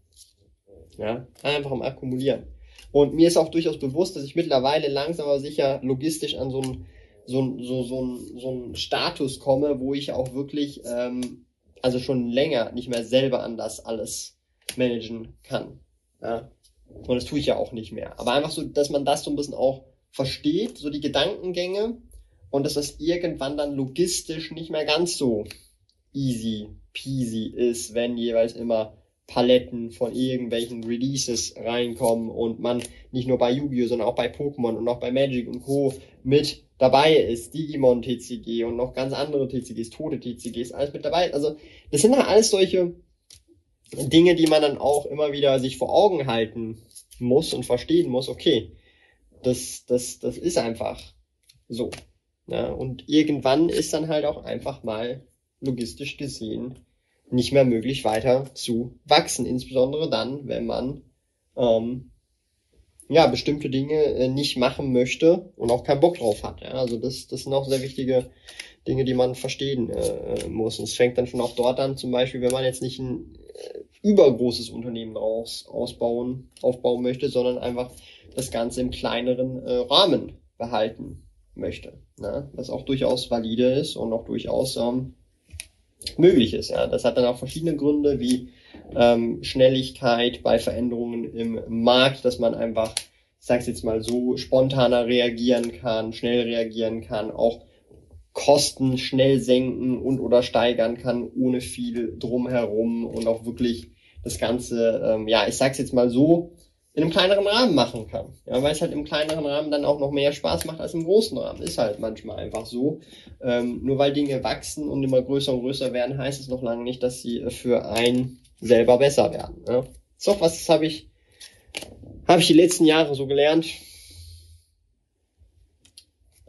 Ja, einfach am Akkumulieren. Und mir ist auch durchaus bewusst, dass ich mittlerweile langsam aber sicher logistisch an so einen so, so, so, so einen Status komme, wo ich auch wirklich, ähm, also schon länger nicht mehr selber an das alles managen kann. Ja? Und das tue ich ja auch nicht mehr. Aber einfach so, dass man das so ein bisschen auch versteht, so die Gedankengänge und dass das irgendwann dann logistisch nicht mehr ganz so easy peasy ist, wenn jeweils immer Paletten von irgendwelchen Releases reinkommen und man nicht nur bei Yu-Gi-Oh!, sondern auch bei Pokémon und auch bei Magic und Co. mit dabei ist. Digimon TCG und noch ganz andere TCGs, tote TCGs, alles mit dabei. Also, das sind halt alles solche Dinge, die man dann auch immer wieder sich vor Augen halten muss und verstehen muss, okay, das, das, das ist einfach so. Ja, und irgendwann ist dann halt auch einfach mal logistisch gesehen nicht mehr möglich, weiter zu wachsen. Insbesondere dann, wenn man ähm, ja bestimmte Dinge äh, nicht machen möchte und auch keinen Bock drauf hat. Ja? Also das, das sind auch sehr wichtige Dinge, die man verstehen äh, muss. Und es fängt dann schon auch dort an, zum Beispiel, wenn man jetzt nicht ein äh, übergroßes Unternehmen raus, ausbauen, aufbauen möchte, sondern einfach das Ganze im kleineren äh, Rahmen behalten möchte. Ne? Was auch durchaus valide ist und auch durchaus ähm, möglich ist. Ja. Das hat dann auch verschiedene Gründe wie ähm, Schnelligkeit bei Veränderungen im Markt, dass man einfach, ich sag's jetzt mal so, spontaner reagieren kann, schnell reagieren kann, auch Kosten schnell senken und oder steigern kann, ohne viel drumherum und auch wirklich das Ganze, ähm, ja, ich sag's jetzt mal so, in einem kleineren Rahmen machen kann. Ja, weil es halt im kleineren Rahmen dann auch noch mehr Spaß macht als im großen Rahmen. Ist halt manchmal einfach so. Ähm, nur weil Dinge wachsen und immer größer und größer werden, heißt es noch lange nicht, dass sie für einen selber besser werden. Ja. So, was habe ich, habe ich die letzten Jahre so gelernt.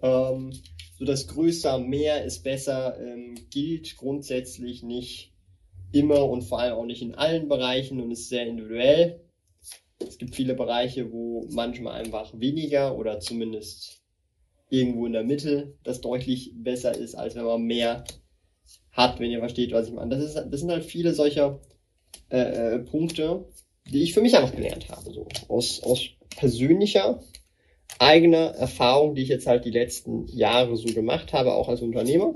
Ähm, so das größer, mehr ist besser, ähm, gilt grundsätzlich nicht immer und vor allem auch nicht in allen Bereichen und ist sehr individuell. Es gibt viele Bereiche, wo manchmal einfach weniger oder zumindest irgendwo in der Mitte das deutlich besser ist, als wenn man mehr hat, wenn ihr versteht, was ich meine. Das, ist, das sind halt viele solcher äh, äh, Punkte, die ich für mich einfach gelernt habe. So. Aus, aus persönlicher, eigener Erfahrung, die ich jetzt halt die letzten Jahre so gemacht habe, auch als Unternehmer.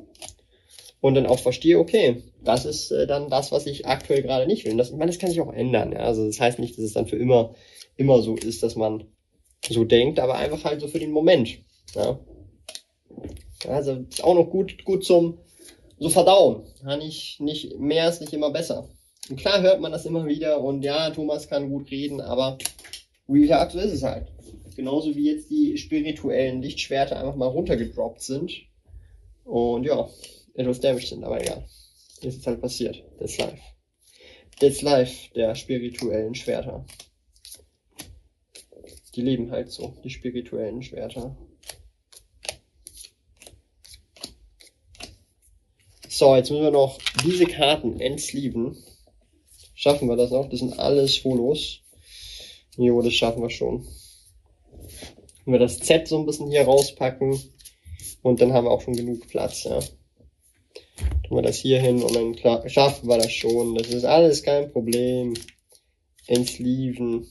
Und dann auch verstehe, okay, das ist äh, dann das, was ich aktuell gerade nicht will. Und das, ich meine, das kann sich auch ändern. Ja? Also das heißt nicht, dass es dann für immer, immer so ist, dass man so denkt, aber einfach halt so für den Moment. Ja? Also ist auch noch gut, gut zum so verdauen. Ja, nicht, nicht, mehr ist nicht immer besser. Und klar hört man das immer wieder und ja, Thomas kann gut reden, aber wie gesagt, so ist es halt. Genauso wie jetzt die spirituellen Lichtschwerter einfach mal runtergedroppt sind. Und ja, etwas damaged sind, aber egal ist jetzt halt passiert. That's life. That's life der spirituellen Schwerter. Die leben halt so, die spirituellen Schwerter. So, jetzt müssen wir noch diese Karten entsleeven. Schaffen wir das noch? Das sind alles Holos. Jo, das schaffen wir schon. Wenn wir das Z so ein bisschen hier rauspacken und dann haben wir auch schon genug Platz, ja tun wir das hier hin und dann schaffen wir das schon. Das ist alles kein Problem. Entsleeven.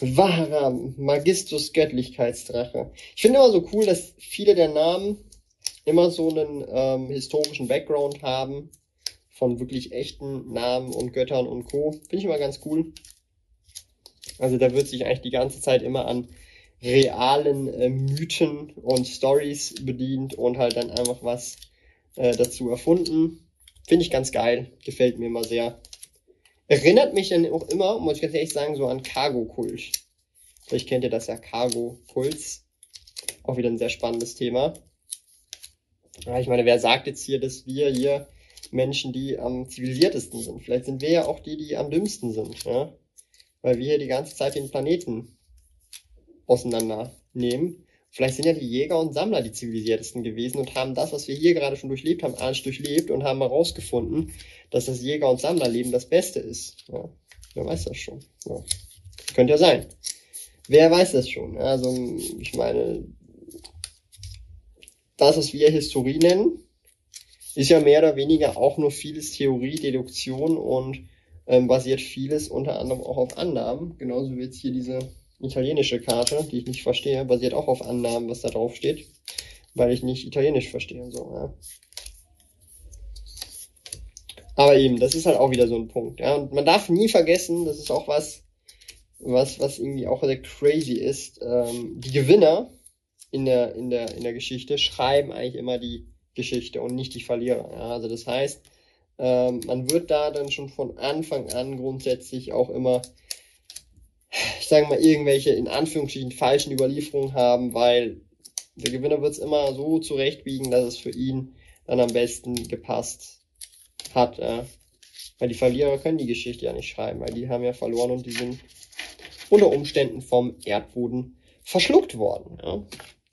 Wahrer Magistus Göttlichkeitsdrache. Ich finde immer so cool, dass viele der Namen immer so einen ähm, historischen Background haben von wirklich echten Namen und Göttern und Co. Finde ich immer ganz cool. Also da wird sich eigentlich die ganze Zeit immer an realen äh, Mythen und Stories bedient und halt dann einfach was äh, dazu erfunden. Finde ich ganz geil, gefällt mir immer sehr. Erinnert mich dann auch immer, muss ich ganz ehrlich sagen, so an Cargo-Kult. Vielleicht kennt ihr das ja, Cargo-Kults. Auch wieder ein sehr spannendes Thema. Ja, ich meine, wer sagt jetzt hier, dass wir hier Menschen die am zivilisiertesten sind? Vielleicht sind wir ja auch die, die am dümmsten sind, ja? Weil wir hier die ganze Zeit den Planeten auseinandernehmen. Vielleicht sind ja die Jäger und Sammler die zivilisiertesten gewesen und haben das, was wir hier gerade schon durchlebt haben, alles durchlebt und haben herausgefunden, dass das Jäger- und Sammlerleben das Beste ist. Ja, wer weiß das schon? Ja. Könnte ja sein. Wer weiß das schon? Also, ich meine, das, was wir Historie nennen, ist ja mehr oder weniger auch nur vieles Theorie, Deduktion und ähm, basiert vieles unter anderem auch auf Annahmen. Genauso wie jetzt hier diese italienische Karte, die ich nicht verstehe, basiert auch auf Annahmen, was da drauf steht, weil ich nicht Italienisch verstehe und so, ja. Aber eben, das ist halt auch wieder so ein Punkt, ja. Und man darf nie vergessen, das ist auch was, was, was irgendwie auch sehr crazy ist. Ähm, die Gewinner in der, in der, in der Geschichte schreiben eigentlich immer die Geschichte und nicht die Verlierer. Ja. Also das heißt, ähm, man wird da dann schon von Anfang an grundsätzlich auch immer ich sage mal, irgendwelche in Anführungsstrichen falschen Überlieferungen haben, weil der Gewinner wird es immer so zurechtbiegen, dass es für ihn dann am besten gepasst hat. Äh. Weil die Verlierer können die Geschichte ja nicht schreiben, weil die haben ja verloren und die sind unter Umständen vom Erdboden verschluckt worden. Ja.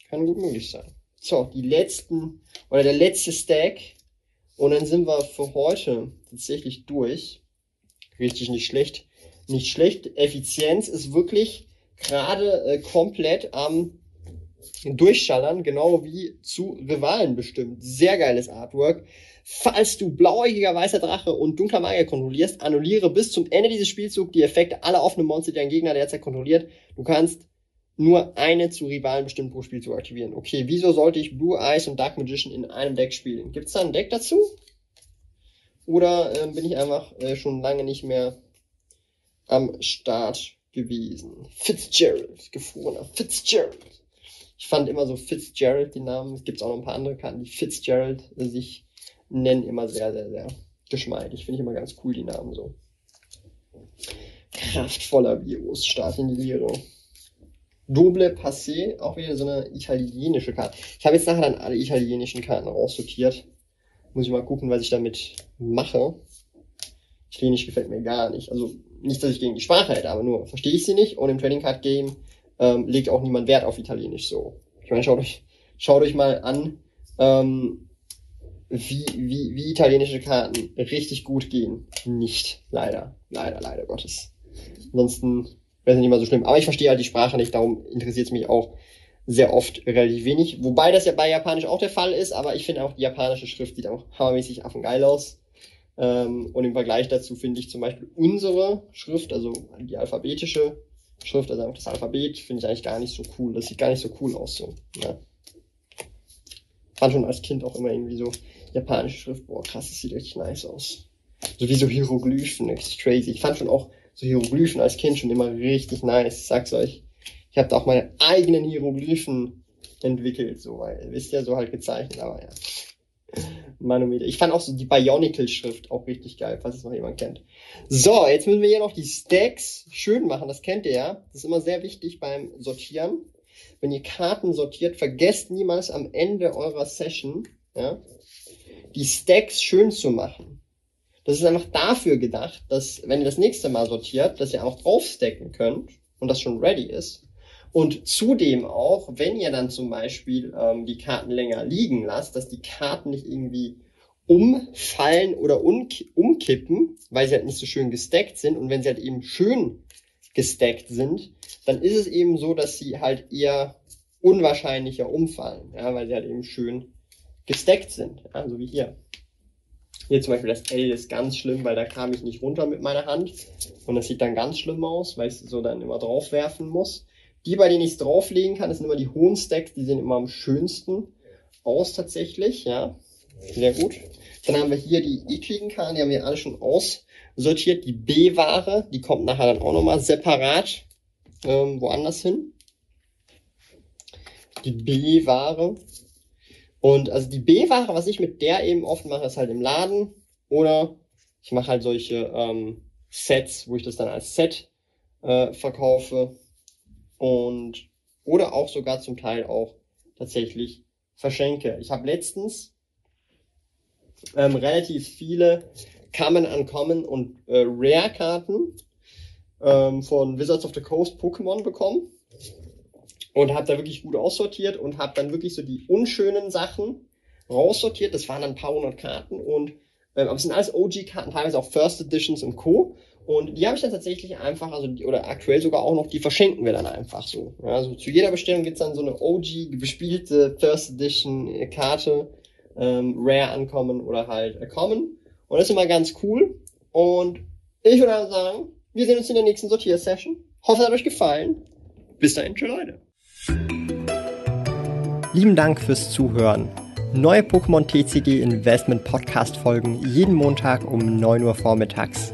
Kann gut möglich sein. So, die letzten oder der letzte Stack und dann sind wir für heute tatsächlich durch. Richtig nicht schlecht nicht schlecht. Effizienz ist wirklich gerade äh, komplett am Durchschallern, genau wie zu Rivalen bestimmt. Sehr geiles Artwork. Falls du blauäugiger weißer Drache und dunkler Magier kontrollierst, annulliere bis zum Ende dieses Spielzugs die Effekte aller offenen Monster, die dein Gegner derzeit kontrolliert. Du kannst nur eine zu Rivalen bestimmt pro Spielzug aktivieren. Okay, wieso sollte ich Blue Eyes und Dark Magician in einem Deck spielen? Gibt es da ein Deck dazu? Oder äh, bin ich einfach äh, schon lange nicht mehr am Start gewesen. Fitzgerald, gefrorener Fitzgerald. Ich fand immer so Fitzgerald die Namen. Es gibt auch noch ein paar andere Karten, die Fitzgerald sich nennen, immer sehr, sehr, sehr geschmeidig. Finde ich immer ganz cool, die Namen so. Kraftvoller Virus, Start in die Lehre. Doble Passé, auch wieder so eine italienische Karte. Ich habe jetzt nachher dann alle italienischen Karten raussortiert. Muss ich mal gucken, was ich damit mache. Italienisch gefällt mir gar nicht. Also nicht, dass ich gegen die Sprache hätte, aber nur verstehe ich sie nicht. Und im Trading Card Game ähm, legt auch niemand Wert auf Italienisch so. Ich meine, schaut euch, schaut euch mal an, ähm, wie, wie, wie italienische Karten richtig gut gehen. Nicht. Leider. Leider, leider Gottes. Ansonsten wäre es nicht mal so schlimm. Aber ich verstehe halt die Sprache nicht, darum interessiert es mich auch sehr oft relativ wenig. Wobei das ja bei Japanisch auch der Fall ist, aber ich finde auch die japanische Schrift sieht auch hammermäßig affengeil aus. Ähm, und im Vergleich dazu finde ich zum Beispiel unsere Schrift, also die alphabetische Schrift, also das Alphabet, finde ich eigentlich gar nicht so cool. Das sieht gar nicht so cool aus so. Ja. Fand schon als Kind auch immer irgendwie so japanische Schrift, boah krass, das sieht richtig nice aus. So wie so Hieroglyphen, richtig crazy. Ich fand schon auch so Hieroglyphen als Kind schon immer richtig nice. Ich sag's euch. Ich habe da auch meine eigenen Hieroglyphen entwickelt, so, weil, wisst ihr, so halt gezeichnet, aber ja. Manometer. Ich fand auch so die Bionicle-Schrift auch richtig geil, falls es noch jemand kennt. So, jetzt müssen wir hier noch die Stacks schön machen. Das kennt ihr ja. Das ist immer sehr wichtig beim Sortieren. Wenn ihr Karten sortiert, vergesst niemals am Ende eurer Session, ja, die Stacks schön zu machen. Das ist einfach dafür gedacht, dass, wenn ihr das nächste Mal sortiert, dass ihr auch draufstacken könnt und das schon ready ist. Und zudem auch, wenn ihr dann zum Beispiel ähm, die Karten länger liegen lasst, dass die Karten nicht irgendwie umfallen oder umkippen, weil sie halt nicht so schön gestackt sind. Und wenn sie halt eben schön gestackt sind, dann ist es eben so, dass sie halt eher unwahrscheinlicher umfallen, ja, weil sie halt eben schön gestackt sind, ja, so wie hier. Hier zum Beispiel das L ist ganz schlimm, weil da kam ich nicht runter mit meiner Hand und das sieht dann ganz schlimm aus, weil ich es so dann immer drauf werfen muss. Die, bei denen ich es drauflegen kann, das sind immer die hohen Stacks, die sehen immer am schönsten aus tatsächlich, ja. Sehr gut. Dann haben wir hier die ekligen Karten, die haben wir alle schon aussortiert. Die B-Ware, die kommt nachher dann auch nochmal separat ähm, woanders hin. Die B-Ware. Und also die B-Ware, was ich mit der eben oft mache, ist halt im Laden. Oder ich mache halt solche ähm, Sets, wo ich das dann als Set äh, verkaufe und oder auch sogar zum Teil auch tatsächlich verschenke. Ich habe letztens ähm, relativ viele Common, Uncommon und äh, Rare-Karten ähm, von Wizards of the Coast Pokémon bekommen und habe da wirklich gut aussortiert und habe dann wirklich so die unschönen Sachen raussortiert. Das waren dann ein paar hundert Karten und ähm, aber es sind alles OG-Karten, teilweise auch First Editions und Co. Und die habe ich dann tatsächlich einfach, also oder aktuell sogar auch noch, die verschenken wir dann einfach so. Ja, also zu jeder Bestellung gibt's dann so eine OG bespielte First Edition Karte, ähm, Rare ankommen oder halt äh, Common. Und das ist immer ganz cool. Und ich würde dann sagen, wir sehen uns in der nächsten Sortier-Session. Hoffe, es hat euch gefallen. Bis dahin, tschüss Leute. Lieben Dank fürs Zuhören. Neue Pokémon TCG Investment Podcast folgen jeden Montag um 9 Uhr vormittags.